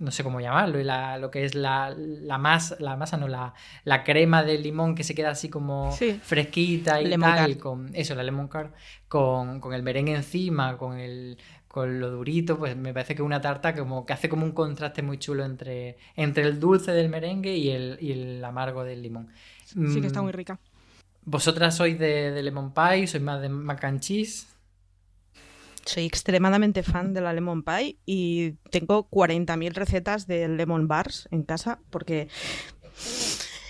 no sé cómo llamarlo, y la, lo que es la, la, masa, la masa, no, la, la crema de limón que se queda así como fresquita y tal, con eso, la lemon card, con, con, el merengue encima, con el con lo durito, pues me parece que una tarta como que hace como un contraste muy chulo entre, entre el dulce del merengue y el, y el amargo del limón. Sí que está mm, muy rica. ¿Vosotras sois de, de lemon pie? ¿Sois más de mac and cheese? Soy extremadamente fan de la lemon pie y tengo 40.000 recetas de lemon bars en casa porque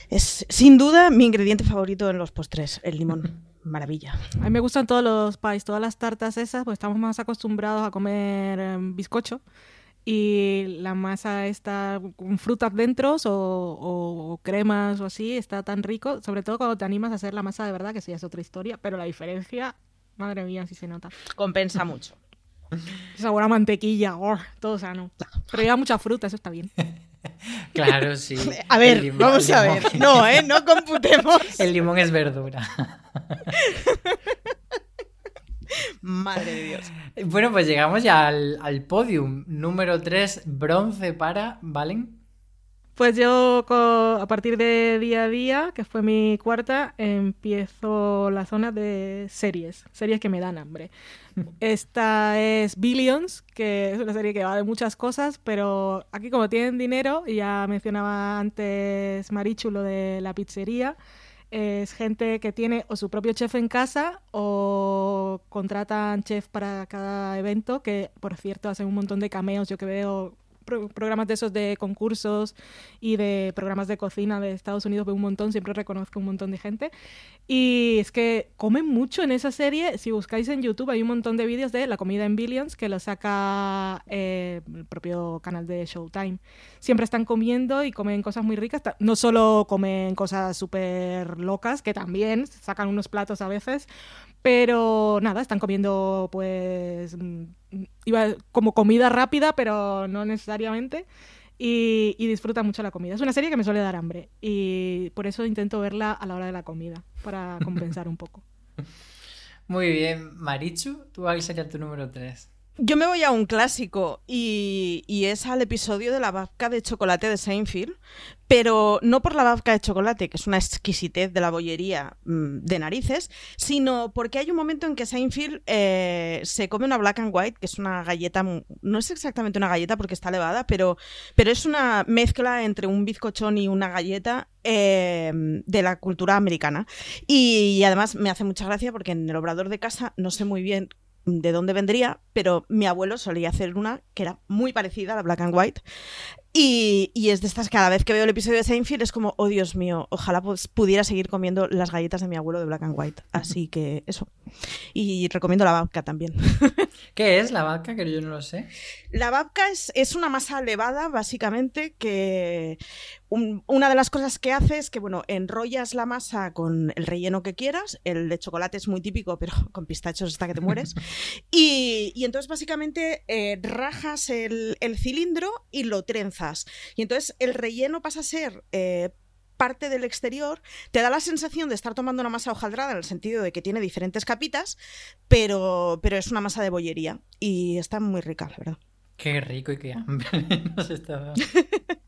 es sin duda mi ingrediente favorito en los postres, el limón. *laughs* Maravilla. A mí me gustan todos los pies, todas las tartas esas, pues estamos más acostumbrados a comer em, bizcocho y la masa está con frutas dentro o, o, cremas o así, está tan rico, sobre todo cuando te animas a hacer la masa de verdad, que eso ya es otra historia, pero la diferencia Madre mía, si se nota. Compensa mucho. *laughs* Sabor a mantequilla, oh, todo sano. Pero lleva mucha fruta, eso está bien. *laughs* Claro, sí. A ver, vamos a ver. No, ¿eh? No computemos. *laughs* El limón es verdura. Madre de Dios. Bueno, pues llegamos ya al, al podium. Número 3, bronce para Valen. Pues yo a partir de día a día, que fue mi cuarta, empiezo la zona de series, series que me dan hambre. *laughs* Esta es Billions, que es una serie que va de muchas cosas, pero aquí como tienen dinero, y ya mencionaba antes Marichu lo de la pizzería, es gente que tiene o su propio chef en casa o contratan chef para cada evento, que por cierto hacen un montón de cameos, yo que veo programas de esos de concursos y de programas de cocina de Estados Unidos veo un montón, siempre reconozco un montón de gente. Y es que comen mucho en esa serie. Si buscáis en YouTube hay un montón de vídeos de la comida en Billions que lo saca eh, el propio canal de Showtime. Siempre están comiendo y comen cosas muy ricas. No solo comen cosas súper locas, que también sacan unos platos a veces, pero nada, están comiendo pues mm, iba como comida rápida, pero no necesariamente. Y, y, disfrutan mucho la comida. Es una serie que me suele dar hambre y por eso intento verla a la hora de la comida, para compensar un poco. *laughs* Muy bien, Marichu, tú cuál sería tu número 3. Yo me voy a un clásico y, es al episodio de la vaca de chocolate de Seinfeld, pero no por la vaca de chocolate, que es una exquisitez de la bollería mm, de narices, sino porque hay un momento en que Seinfeld eh, se come una black and white, que es una galleta, no es exactamente una galleta porque está elevada, pero, pero es una mezcla entre un bizcochón y una galleta eh, de la cultura americana. y, además me hace mucha gracia porque en el obrador de casa no sé muy bien de dónde vendría, pero mi abuelo solía hacer una que era muy parecida a la Black and White. Y, es de estas, cada vez que veo el episodio de Seinfeld es como, oh Dios mío, ojalá pues, pudiera seguir comiendo las galletas de mi abuelo de Black and White. Así que eso. Y recomiendo la babka también. *laughs* ¿Qué es la babka? Que yo no lo sé. La babka es, es una masa elevada, básicamente, que una de las cosas que hace es que, bueno, enrollas la masa con el relleno que quieras. El de chocolate es muy típico, pero *laughs* con pistachos hasta que te mueres. *laughs* y, entonces, básicamente, eh, rajas el, cilindro y lo trenzas. Y entonces el relleno pasa a ser eh, parte del exterior, te da la sensación de estar tomando una masa hojaldrada en el sentido de que tiene diferentes capitas, pero, pero es una masa de bollería y está muy rica, la verdad. Qué rico y qué hambre *laughs* nos está dando. *laughs*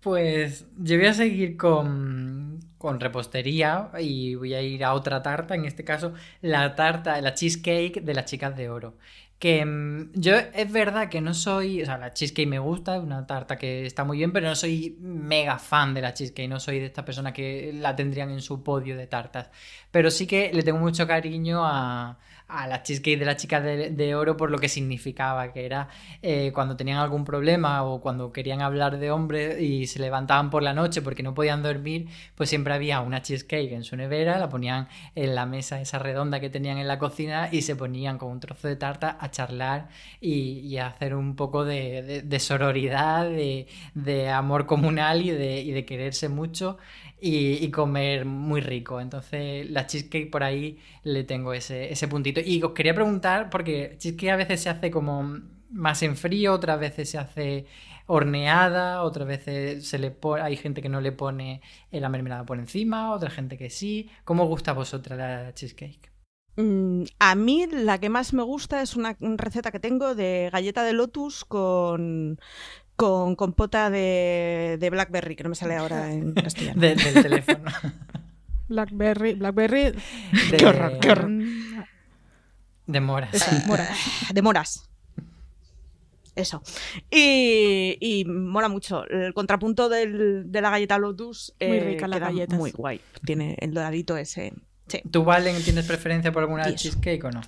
Pues yo voy a seguir con, con, repostería y voy a ir a otra tarta, en este caso la tarta, la cheesecake de las chicas de oro. Que mm, yo es verdad que no soy, o sea, la cheesecake me gusta, es una tarta que está muy bien, pero no soy mega fan de la cheesecake, no soy de esta persona que la tendrían en su podio de tartas. Pero sí que le tengo mucho cariño a, a la cheesecake de la chica de, oro por lo que significaba, que era eh, cuando tenían algún problema o cuando querían hablar de hombre y se levantaban por la noche porque no podían dormir, pues siempre había una cheesecake en su nevera, la ponían en la mesa esa redonda que tenían en la cocina y se ponían con un trozo de tarta a charlar y, a hacer un poco de, sororidad, de, amor comunal y de, quererse mucho y, comer muy rico. Entonces, la cheesecake por ahí le tengo ese puntito. Y os quería preguntar, porque cheesecake a veces se hace como más en frío, otras veces se hace horneada, otras veces se le hay gente que no le pone la mermelada por encima, otra gente que sí. ¿Cómo gusta a vosotras la cheesecake? Mm, a mí la que más me gusta es una receta que tengo de galleta de lotus con con compota de, de Blackberry, que no me sale ahora *laughs* en castellano. del teléfono. *laughs* Blackberry, Blackberry. De... Qué horror, qué horror. De moras. De moras. Eso. Y, y, mola mucho. El contrapunto del, de la galleta Lotus. Muy eh, rica la galleta. Muy guay. Tiene el doradito ese ¿Tú, Valen, tienes preferencia por alguna cheesecake o no?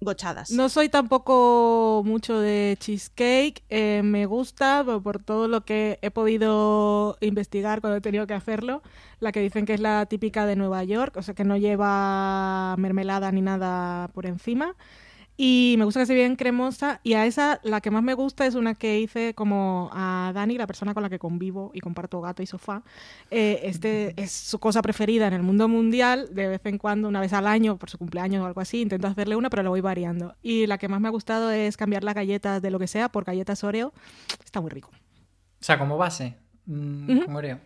gochadas. No soy tampoco mucho de cheesecake. Eh, me gusta por, todo lo que he podido investigar cuando he tenido que hacerlo. La que dicen que es la típica de Nueva York, o sea que no lleva mermelada ni nada por encima. Y me gusta que sea bien cremosa. Y a esa, la que más me gusta es una que hice como a Dani, la persona con la que convivo y comparto gato y sofá. Eh, este es su cosa preferida en el mundo mundial. De vez en cuando, una vez al año, por su cumpleaños o algo así, intento hacerle una, pero la voy variando. Y la que más me ha gustado es cambiar las galletas de lo que sea por galletas Oreo. Está muy rico. O sea, como base, mm, Oreo.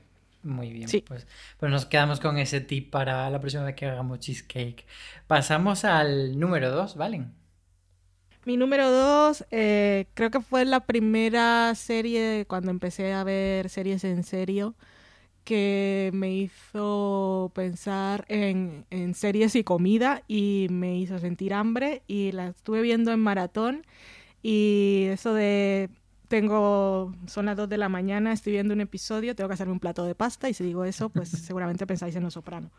Muy bien, sí. pues, pues nos quedamos con ese tip para la próxima vez que hagamos cheesecake. Pasamos al número 2, ¿valen? Mi número dos, eh, creo que fue la primera serie cuando empecé a ver series en serio que me hizo pensar en, en, series y comida y me hizo sentir hambre y la estuve viendo en maratón y eso de tengo son las 2 de la mañana, estoy viendo un episodio, tengo que hacerme un plato de pasta y si digo eso, pues *laughs* seguramente pensáis en Los Soprano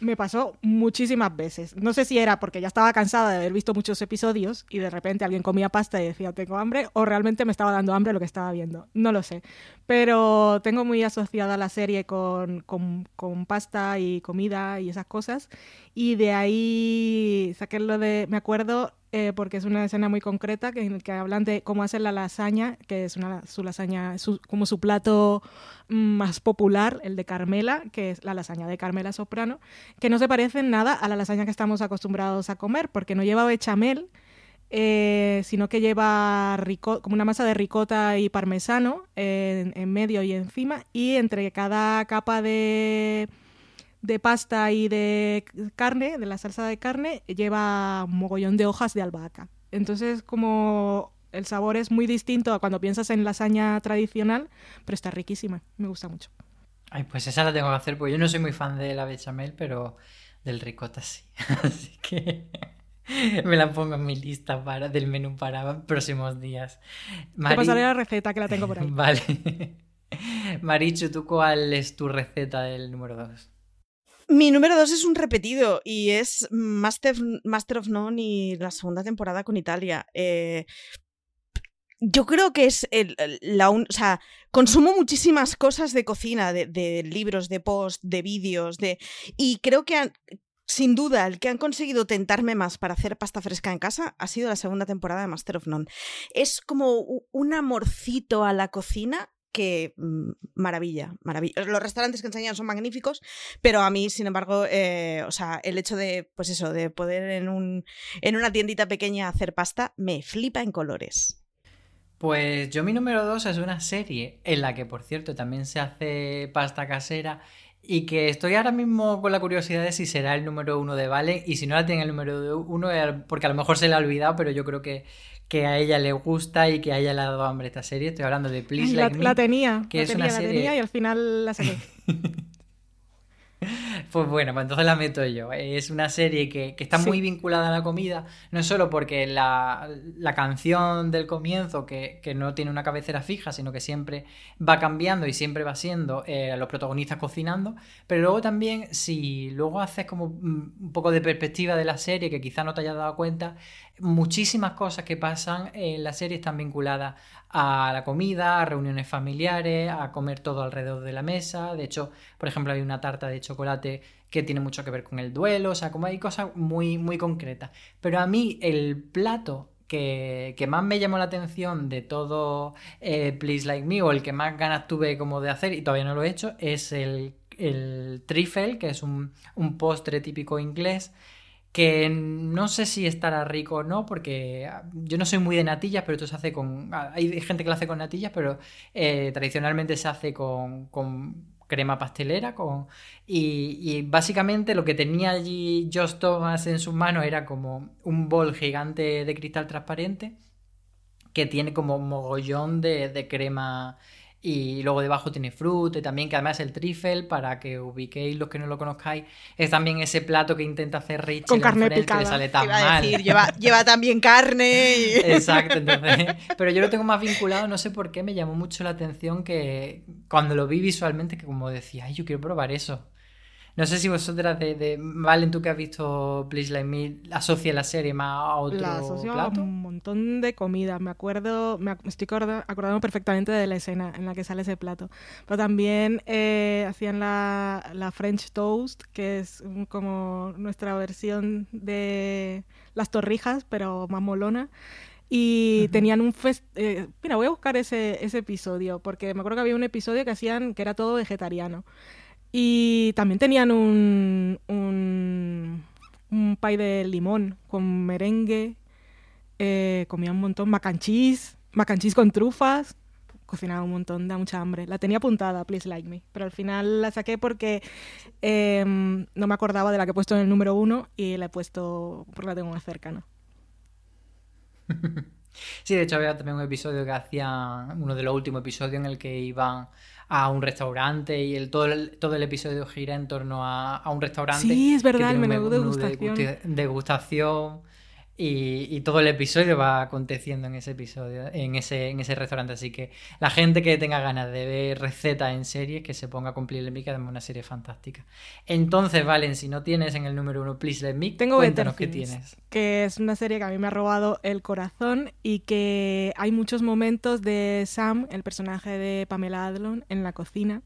me pasó muchísimas veces. No sé si era porque ya estaba cansada de haber visto muchos episodios y de repente alguien comía pasta y decía tengo hambre o realmente me estaba dando hambre lo que estaba viendo. No lo sé. Pero tengo muy asociada la serie con, con, pasta y comida y esas cosas. Y de ahí saqué lo de... Me acuerdo eh, porque es una escena muy concreta que, que hablan de cómo hacer la lasaña, que es una, su lasaña, como su plato más popular, el de Carmela, que es la lasaña de Carmela Soprano, que no se parece en nada a la lasaña que estamos acostumbrados a comer, porque no lleva bechamel, eh, sino que lleva como una masa de ricota y parmesano en, en medio y encima, y entre cada capa de de pasta y de carne, de la salsa de carne, lleva un mogollón de hojas de albahaca. Entonces, como el sabor es muy distinto a cuando piensas en lasaña tradicional, pero está riquísima, me gusta mucho. Ay, pues esa la tengo que hacer, porque yo no soy muy fan de la bechamel, pero del ricota sí. *laughs* Así que me la pongo en mi lista para, del menú para próximos días. Te pasaré la receta que la tengo por ahí. *laughs* vale. Marichu, ¿tú cuál es tu receta del número 2? Mi número dos es un repetido y es Master, Master of None y la segunda temporada con Italia. Eh, yo creo que es el, la o sea, consumo muchísimas cosas de cocina, de, libros, de post, de vídeos, de y creo que sin duda el que han conseguido tentarme más para hacer pasta fresca en casa ha sido la segunda temporada de Master of None. Es como un amorcito a la cocina que mm, maravilla, maravilla. Los restaurantes que enseñan son magníficos, pero a mí, sin embargo, eh, o sea, el hecho de, pues eso, de poder en, un, en una tiendita pequeña hacer pasta, me flipa en colores. Pues yo mi número dos es una serie en la que, por cierto, también se hace pasta casera y que estoy ahora mismo con la curiosidad de si será el número uno de Valen y si no la tiene el número uno, porque a lo mejor se le ha olvidado, pero yo creo que, que a ella le gusta y que a ella le ha dado hambre esta serie. Estoy hablando de Please la, Like Me. La tenía, que la es tenía, una la serie... tenía y al final la saqué. *laughs* Pues bueno, pues entonces la meto yo. Es una serie que, que está Sí. muy vinculada a la comida, no solo porque la, la canción del comienzo, que, que no tiene una cabecera fija, sino que siempre va cambiando y siempre va siendo eh, los protagonistas cocinando, pero luego también, si luego haces como un poco de perspectiva de la serie, que quizá no te hayas dado cuenta, muchísimas cosas que pasan en la serie están vinculadas a la comida, a reuniones familiares, a comer todo alrededor de la mesa. De hecho, por ejemplo, hay una tarta de chocolate que tiene mucho que ver con el duelo, o sea, como hay cosas muy, muy concretas. Pero a mí el plato que, que más me llamó la atención de todo eh, Please Like Me, o el que más ganas tuve como de hacer, y todavía no lo he hecho, es el, el trifle, que es un, un postre típico inglés que no sé si estará rico o no, porque ah, yo no soy muy de natillas, pero esto se hace con... ah, Hay gente que lo hace con natillas, pero eh, tradicionalmente se hace con, con crema pastelera con y, básicamente lo que tenía allí Josh Thomas en sus manos era como un bol gigante de cristal transparente que tiene como mogollón de, de crema y luego debajo tiene fruta y también que además el trifle para que ubiquéis los que no lo conozcáis es también ese plato que intenta hacer Rachel Con en carne Friends, que picada. le sale tan Iba a mal decir, lleva, lleva también carne. y- *laughs* Exacto, entonces. Pero yo lo tengo más vinculado, no sé por qué, me llamó mucho la atención que cuando lo vi visualmente, que como decía, ay, yo quiero probar eso. No sé si vosotras de, de Valen, tú que has visto Please Like Me, asocia la serie más a otro La asocio a plato. un montón de comida. Me acuerdo, me estoy acorda- acordando perfectamente de la escena en la que sale ese plato. Pero también eh, hacían la, la French Toast, que es como nuestra versión de las torrijas, pero más molona. Y tenían un fest... eh, mira, voy a buscar ese, ese episodio, porque me acuerdo que había un episodio que hacían que era todo vegetariano. Y también tenían un, un, un pie de limón con merengue. Eh, comía un montón. Mac and cheese. Mac and cheese con trufas. Cocinaba un montón, da mucha hambre. La tenía apuntada, Please Like Me. Pero al final la saqué porque eh, no me acordaba de la que he puesto en el número uno y la he puesto porque la tengo más cercana. *laughs* Sí, de hecho había también un episodio que hacía, uno de los últimos episodios en el que iban a un restaurante y el, todo, el, todo el episodio gira en torno a, a un restaurante. Sí, es que verdad, tiene el menú menú degustación. degustación y, y todo el episodio va aconteciendo en ese episodio, en ese, en ese restaurante. Así que la gente que tenga ganas de ver recetas en series, que se ponga a cumplir el además es una serie fantástica. Entonces, Valen, si no tienes en el número uno Please Let Me, Tengo cuéntanos qué tienes. que es una serie que a mí me ha robado el corazón y que hay muchos momentos de Sam, el personaje de Pamela Adlon, en la cocina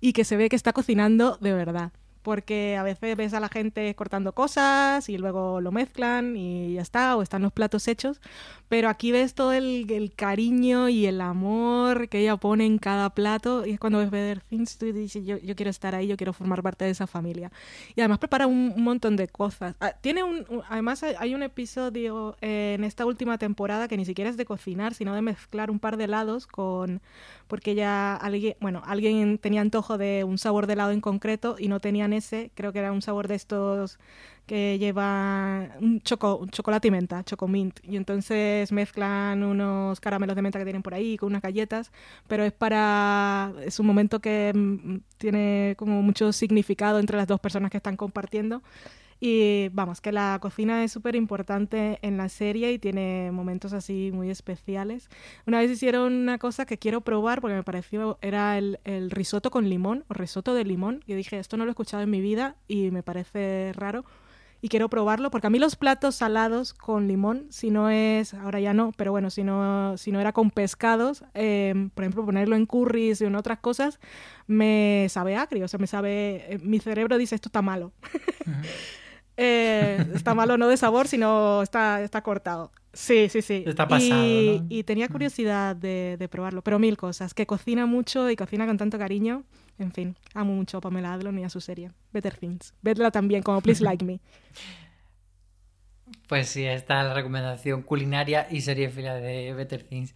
y que se ve que está cocinando de verdad. Porque a veces ves a la gente cortando cosas y luego lo mezclan y ya está, o están los platos hechos. Pero aquí ves todo el, cariño y el amor que ella pone en cada plato. Y es cuando ves Better Things, tú dices, yo, yo quiero estar ahí, yo quiero formar parte de esa familia. Y además prepara un, montón de cosas. Ah, tiene un, además hay, un episodio en esta última temporada que ni siquiera es de cocinar, sino de mezclar un par de helados con porque ya alguien, bueno, alguien tenía antojo de un sabor de helado en concreto y no tenían ese, creo que era un sabor de estos que lleva un, choco, un chocolate y menta, chocomint, y entonces mezclan unos caramelos de menta que tienen por ahí con unas galletas, pero es para, es un momento que mm, tiene como mucho significado entre las dos personas que están compartiendo. Y vamos, que la cocina es súper importante en la serie y tiene momentos así muy especiales. Una vez hicieron una cosa que quiero probar porque me pareció, era el, el risotto con limón o risotto de limón. Y dije, esto no lo he escuchado en mi vida y me parece raro y quiero probarlo porque a mí los platos salados con limón, si no es, ahora ya no, pero bueno, si no, si no era con pescados, eh, por ejemplo, ponerlo en curries y en otras cosas, me sabe agrio, o sea, me sabe, eh, mi cerebro dice esto está malo. *laughs* Eh, está malo no de sabor, sino está, está cortado. Sí, sí, sí. Está pasado, y, ¿no? y tenía curiosidad de, de probarlo, pero mil cosas. Que cocina mucho y cocina con tanto cariño. En fin, amo mucho a Pamela Adlon y a su serie. Better Things. Vedla también como Please Like Me. *laughs* Pues sí, está la recomendación culinaria y serie fila de Better Things.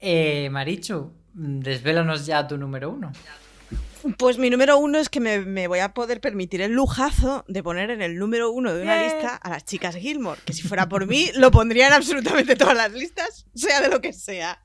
Eh, Marichu, desvélanos ya tu número uno. Pues mi número uno es que me, me, voy a poder permitir el lujazo de poner en el número uno de una Bien. lista a las chicas Gilmore, que si fuera por mí *laughs* lo pondría en absolutamente todas las listas, sea de lo que sea.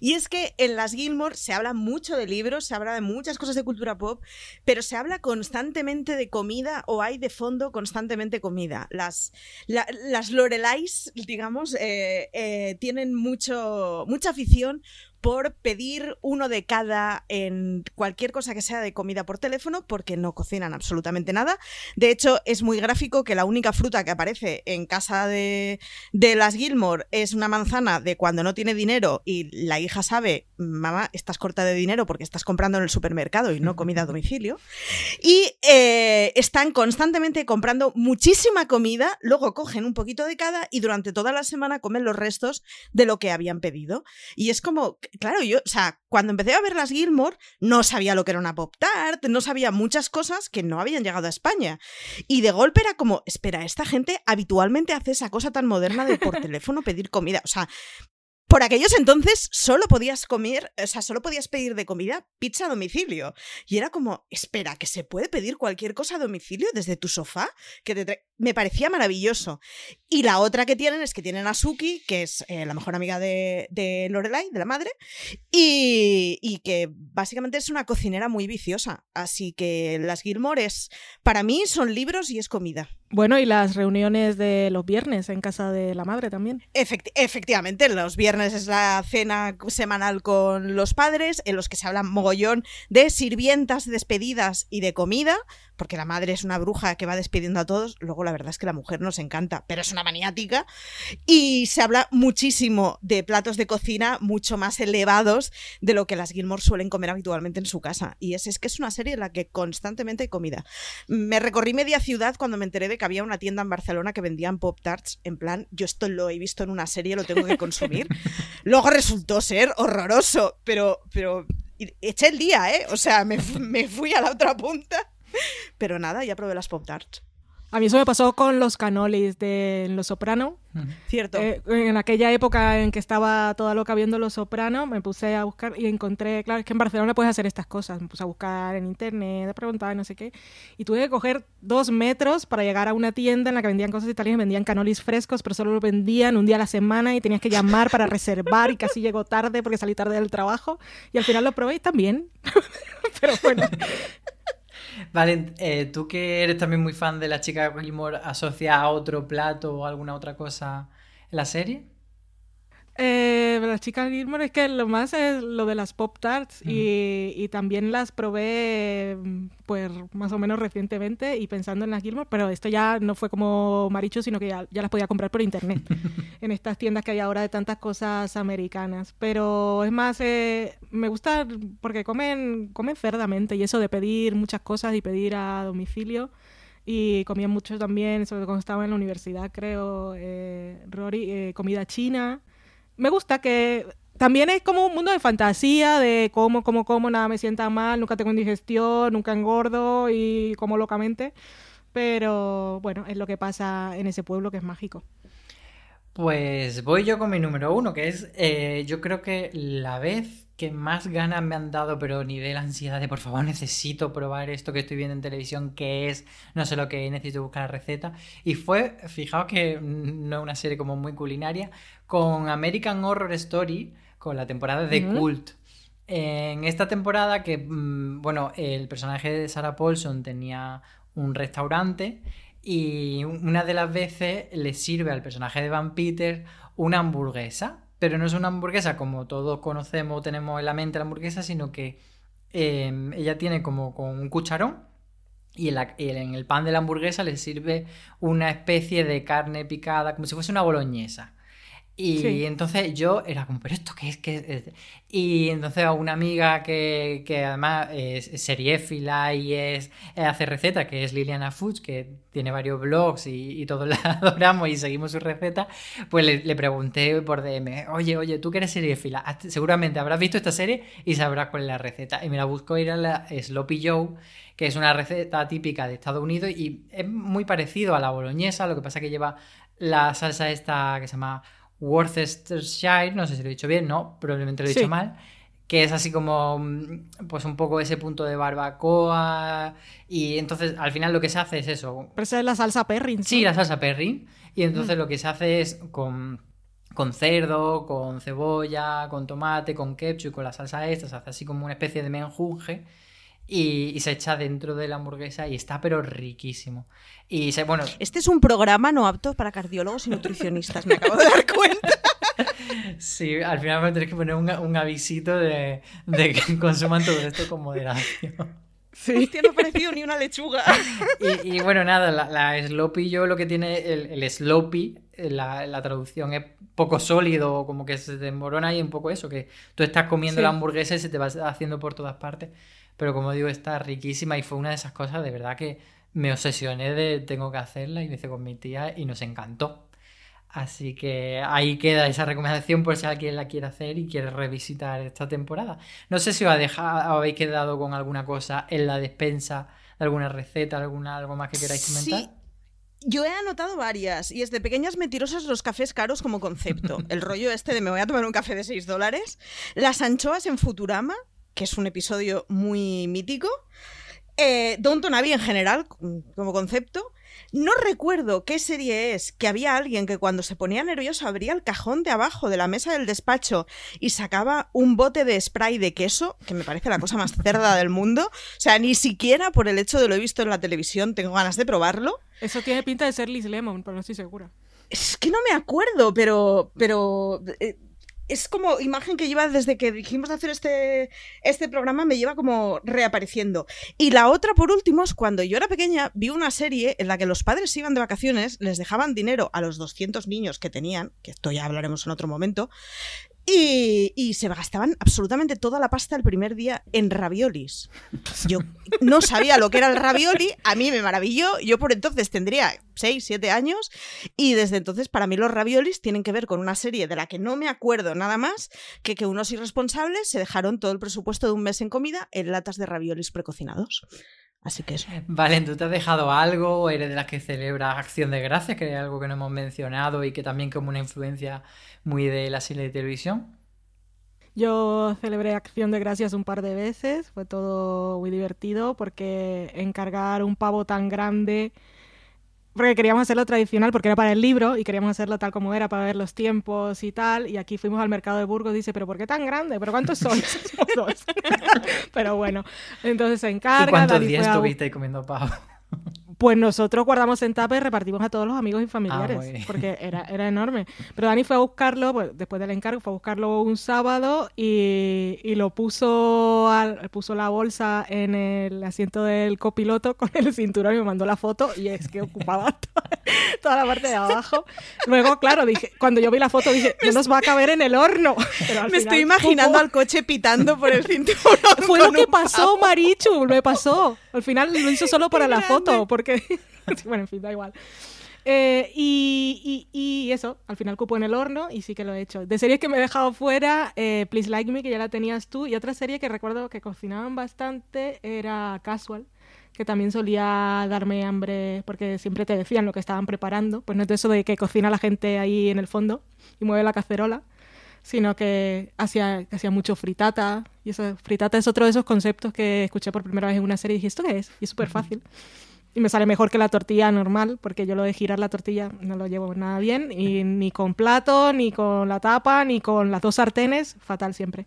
Y es que en las Gilmore se habla mucho de libros, se habla de muchas cosas de cultura pop, pero se habla constantemente de comida o hay de fondo constantemente comida. Las, la- las Lorelais, digamos, eh, eh, tienen mucho, mucha afición por pedir uno de cada en cualquier cosa que sea de comida por teléfono porque no cocinan absolutamente nada. De hecho, es muy gráfico que la única fruta que aparece en casa de, de las Gilmore es una manzana de cuando no tiene dinero y la hija sabe, mamá, estás corta de dinero porque estás comprando en el supermercado y no comida a domicilio. Y eh, están constantemente comprando muchísima comida, luego cogen un poquito de cada y durante toda la semana comen los restos de lo que habían pedido. Y es como, claro, yo, o sea, cuando empecé a ver las Gilmore, no sabía lo que era una Pop Tart, no sabía muchas cosas que no habían llegado a España. Y de golpe era como, espera, esta gente habitualmente hace esa cosa tan moderna de por *laughs* teléfono pedir comida. O sea, por aquellos entonces solo podías comer, o sea, solo podías pedir de comida pizza a domicilio. Y era como, espera, que se puede pedir cualquier cosa a domicilio desde tu sofá, que me parecía maravilloso. Y la otra que tienen es que tienen a Suki, que es eh, la mejor amiga de, Lorelai, de la madre, y, y que básicamente es una cocinera muy viciosa. Así que las Gilmore es, para mí son libros y es comida. Bueno, y las reuniones de los viernes en casa de la madre también. Efecti- efectivamente, los viernes es la cena semanal con los padres, en los que se habla mogollón de sirvientas despedidas y de comida, porque la madre es una bruja que va despidiendo a todos. Luego, la verdad es que la mujer nos encanta, pero es una maniática. Y se habla muchísimo de platos de cocina mucho más elevados de lo que las Gilmore suelen comer habitualmente en su casa. Y es, es que es una serie en la que constantemente hay comida. Me recorrí media ciudad cuando me enteré de que había una tienda en Barcelona que vendían Pop Tarts. En plan, yo esto lo he visto en una serie, lo tengo que consumir. *laughs* Luego resultó ser horroroso, pero, pero eché el día, ¿eh? O sea, me, me fui a la otra punta. Pero nada, ya probé las Pop Tarts. A mí eso me pasó con los canolis de Los Soprano. Cierto. Eh, en aquella época en que estaba toda loca viendo Los Soprano, me puse a buscar y encontré, claro, es que en Barcelona puedes hacer estas cosas. Me puse a buscar en internet, a preguntar, no sé qué. Y tuve que coger dos metros para llegar a una tienda en la que vendían cosas italianas, vendían canolis frescos, pero solo lo vendían un día a la semana y tenías que llamar para reservar y casi *laughs* llegó tarde porque salí tarde del trabajo. Y al final lo probé y también. *laughs* pero bueno. Vale, eh, tú que eres también muy fan de la chica Gilmore, ¿asocia a otro plato o alguna otra cosa en la serie? Eh, las chicas Gilmore es que lo más es lo de las Pop Tarts y, y también las probé mm, pues más o menos recientemente y pensando en las Gilmore, pero esto ya no fue como Marichu, sino que ya, ya las podía comprar por internet *laughs* en estas tiendas que hay ahora de tantas cosas americanas. Pero es más, eh, me gusta porque comen, comen cerdamente y eso de pedir muchas cosas y pedir a domicilio. Y comían mucho también, sobre todo cuando estaba en la universidad, creo, eh, Rory, eh, comida china me gusta que también es como un mundo de fantasía, de cómo, cómo, cómo, nada me sienta mal, nunca tengo indigestión, nunca engordo y como locamente. Pero bueno, es lo que pasa en ese pueblo que es mágico. Pues voy yo con mi número uno, que es eh, yo creo que la vez que más ganas me han dado, pero nivel ansiedad de por favor necesito probar esto que estoy viendo en televisión, que es, no sé lo que es, necesito buscar la receta. Y fue, fijaos que no es una serie como muy culinaria, con American Horror Story, con la temporada de. Cult. En esta temporada que, mm, bueno, el personaje de Sarah Paulson tenía un restaurante y una de las veces le sirve al personaje de Van Peter una hamburguesa, pero no es una hamburguesa como todos conocemos, tenemos en la mente la hamburguesa, sino que eh, ella tiene como con un cucharón y en, en el pan de la hamburguesa le sirve una especie de carne picada, como si fuese una boloñesa. Y Sí. entonces yo era como, ¿pero esto qué es? ¿Qué es? Y entonces a una amiga que, que además es seriéfila y es, hace recetas, que es Liliana Foods, que tiene varios blogs y, y todos *laughs* la adoramos y seguimos su receta, pues le, le pregunté por DM, oye, oye, tú que eres seriéfila, seguramente habrás visto esta serie y sabrás cuál es la receta. Y me la busco ir a la Sloppy Joe, que es una receta típica de Estados Unidos y es muy parecido a la boloñesa, lo que pasa que lleva la salsa esta que se llama Worcestershire, no sé si lo he dicho bien, no, probablemente lo he Sí. dicho mal, que es así como mm, pues un poco ese punto de barbacoa y entonces al final lo que se hace es eso. Pero esa es la salsa perrin. Sí, la salsa perrin y entonces lo que se hace es con, con cerdo, con cebolla, con tomate, con ketchup y con la salsa esta, se hace así como una especie de menjunje y, se echa dentro de la hamburguesa y está pero riquísimo. Y se, bueno, este es un programa no apto para cardiólogos y nutricionistas, me acabo de dar cuenta. *laughs* Sí, al final me tenéis que poner un, avisito de, que consuman todo esto con moderación. Sí. Hostia, no ha parecido ni una lechuga. *laughs* Y, bueno, nada, la, sloppy yo lo que tiene el, el sloppy, la, traducción es poco sólido, como que se desmorona y un poco eso, que tú estás comiendo la hamburguesa y se te va haciendo por todas partes. Pero como digo, está riquísima y fue una de esas cosas de verdad que me obsesioné de tengo que hacerla y lo hice con mi tía y nos encantó. Así que ahí queda esa recomendación por si alguien la quiere hacer y quiere revisitar esta temporada. No sé si os, ha dejado, habéis quedado con alguna cosa en la despensa, alguna receta, alguna, algo más que queráis comentar. Yo he anotado varias y es de pequeñas mentirosas los cafés caros como concepto. *laughs* El rollo este de me voy a tomar un café de 6 dólares. Las anchoas en Futurama, que es un episodio muy mítico. Eh, Downton Abbey en general, como concepto. No recuerdo qué serie es, que había alguien que cuando se ponía nervioso abría el cajón de abajo de la mesa del despacho y sacaba un bote de spray de queso, que me parece la cosa más cerda del mundo. O sea, ni siquiera por el hecho de lo he visto en la televisión tengo ganas de probarlo. Eso tiene pinta de ser Liz Lemon, pero no estoy segura. Es que no me acuerdo, pero. pero. Eh, es como imagen que lleva desde que dijimos de hacer este, este programa, me lleva como reapareciendo. Y la otra, por último, es cuando yo era pequeña, vi una serie en la que los padres iban de vacaciones, les dejaban dinero a los 200 niños que tenían, que esto ya hablaremos en otro momento, y, se gastaban absolutamente toda la pasta el primer día en raviolis. Yo no sabía lo que era el ravioli, a mí me maravilló. Yo por entonces tendría 6, 7 años y desde entonces para mí los raviolis tienen que ver con una serie de la que no me acuerdo nada más que que unos irresponsables se dejaron todo el presupuesto de un mes en comida en latas de raviolis precocinados. Así que eso. Vale, ¿tú te has dejado algo? ¿O eres de las que celebras Acción de Gracias, que es algo que no hemos mencionado y que también como una influencia muy de la serie de televisión? Yo celebré Acción de Gracias un par de veces, fue todo muy divertido porque encargar un pavo tan grande porque queríamos hacerlo tradicional porque era para el libro y queríamos hacerlo tal como era para ver los tiempos y tal. Y aquí fuimos al mercado de Burgos dice, pero ¿por qué tan grande? ¿Pero cuántos sois? *laughs* *laughs* pero bueno, entonces se encarga. ¿Y cuántos días estuviste comiendo pavo? Pues nosotros guardamos en tapa y repartimos a todos los amigos y familiares, ah, porque *laughs* era, era enorme. Pero Dani fue a buscarlo, pues, después del encargo, fue a buscarlo un sábado y, y lo puso, al, puso la bolsa en el asiento del copiloto *laughs* con el cinturón y me mandó la foto y es que ocupaba *laughs* toda, la parte de abajo. Luego, claro, dije, cuando yo vi la foto dije, no nos va a caber en el horno. me estoy imaginando al coche pitando por el cinturón. Fue lo que pasó, Marichu, me pasó. Al final lo hizo solo para la foto, porque... *laughs* bueno, en fin, da igual. Eh, y, y, eso, al final cupo en el horno y sí que lo he hecho. De series que me he dejado fuera, eh, Please Like Me, que ya la tenías tú, y otra serie que recuerdo que cocinaban bastante era Casual, que también solía darme hambre porque siempre te decían lo que estaban preparando. Pues no es de eso de que cocina la gente ahí en el fondo y mueve la cacerola, sino que hacía, hacía mucho fritata. Y eso, fritata es otro de esos conceptos que escuché por primera vez en una serie y dije, ¿esto qué es? Y es súper fácil. Y me sale mejor que la tortilla normal, porque yo lo de girar la tortilla no lo llevo nada bien, y ni con plato, ni con la tapa, ni con las dos sartenes, fatal siempre.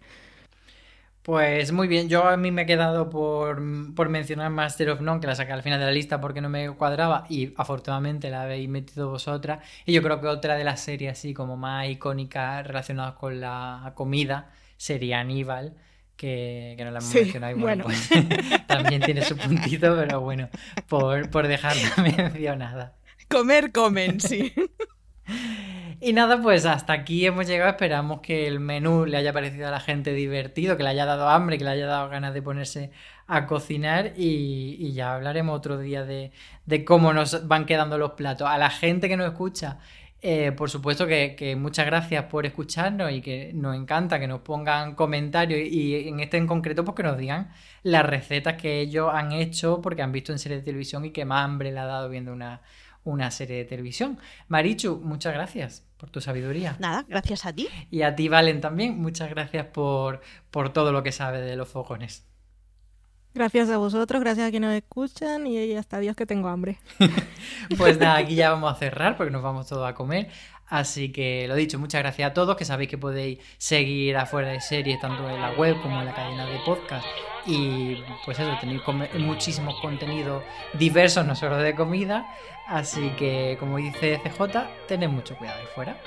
Pues muy bien, yo a mí me he quedado por, por, mencionar Master of None, que la saqué al final de la lista porque no me cuadraba y afortunadamente la habéis metido vosotras. Y yo creo que otra de las series así como más icónicas relacionadas con la comida sería Aníbal que, no la hemos mencionado. bueno, Pues, *laughs* también tiene su puntito, pero bueno, por, por dejarla *laughs* mencionada. Comer, comen, sí. *laughs* Y nada, pues hasta aquí hemos llegado. Esperamos que el menú le haya parecido a la gente divertido, que le haya dado hambre, que le haya dado ganas de ponerse a cocinar y, y ya hablaremos otro día de, cómo nos van quedando los platos. A la gente que nos escucha eh, por supuesto que, muchas gracias por escucharnos y que nos encanta que nos pongan comentarios y, en este en concreto pues que nos digan las recetas que ellos han hecho porque han visto en series de televisión y que más hambre le ha dado viendo una, una serie de televisión. Marichu, muchas gracias por tu sabiduría. Nada, gracias a ti. Y a ti, Valen, también, muchas gracias por, por todo lo que sabe de los fogones. Gracias a vosotros, gracias a quienes nos escuchan y hasta Dios que tengo hambre. *laughs* pues nada, aquí ya vamos a cerrar porque nos vamos todos a comer. Así que lo dicho, muchas gracias a todos, que sabéis que podéis seguir afuera de series tanto en la web como en la cadena de podcast. Y pues eso, tenéis muchísimos contenidos diversos, no solo de comida. Así que, como dice CJ, tened mucho cuidado ahí fuera.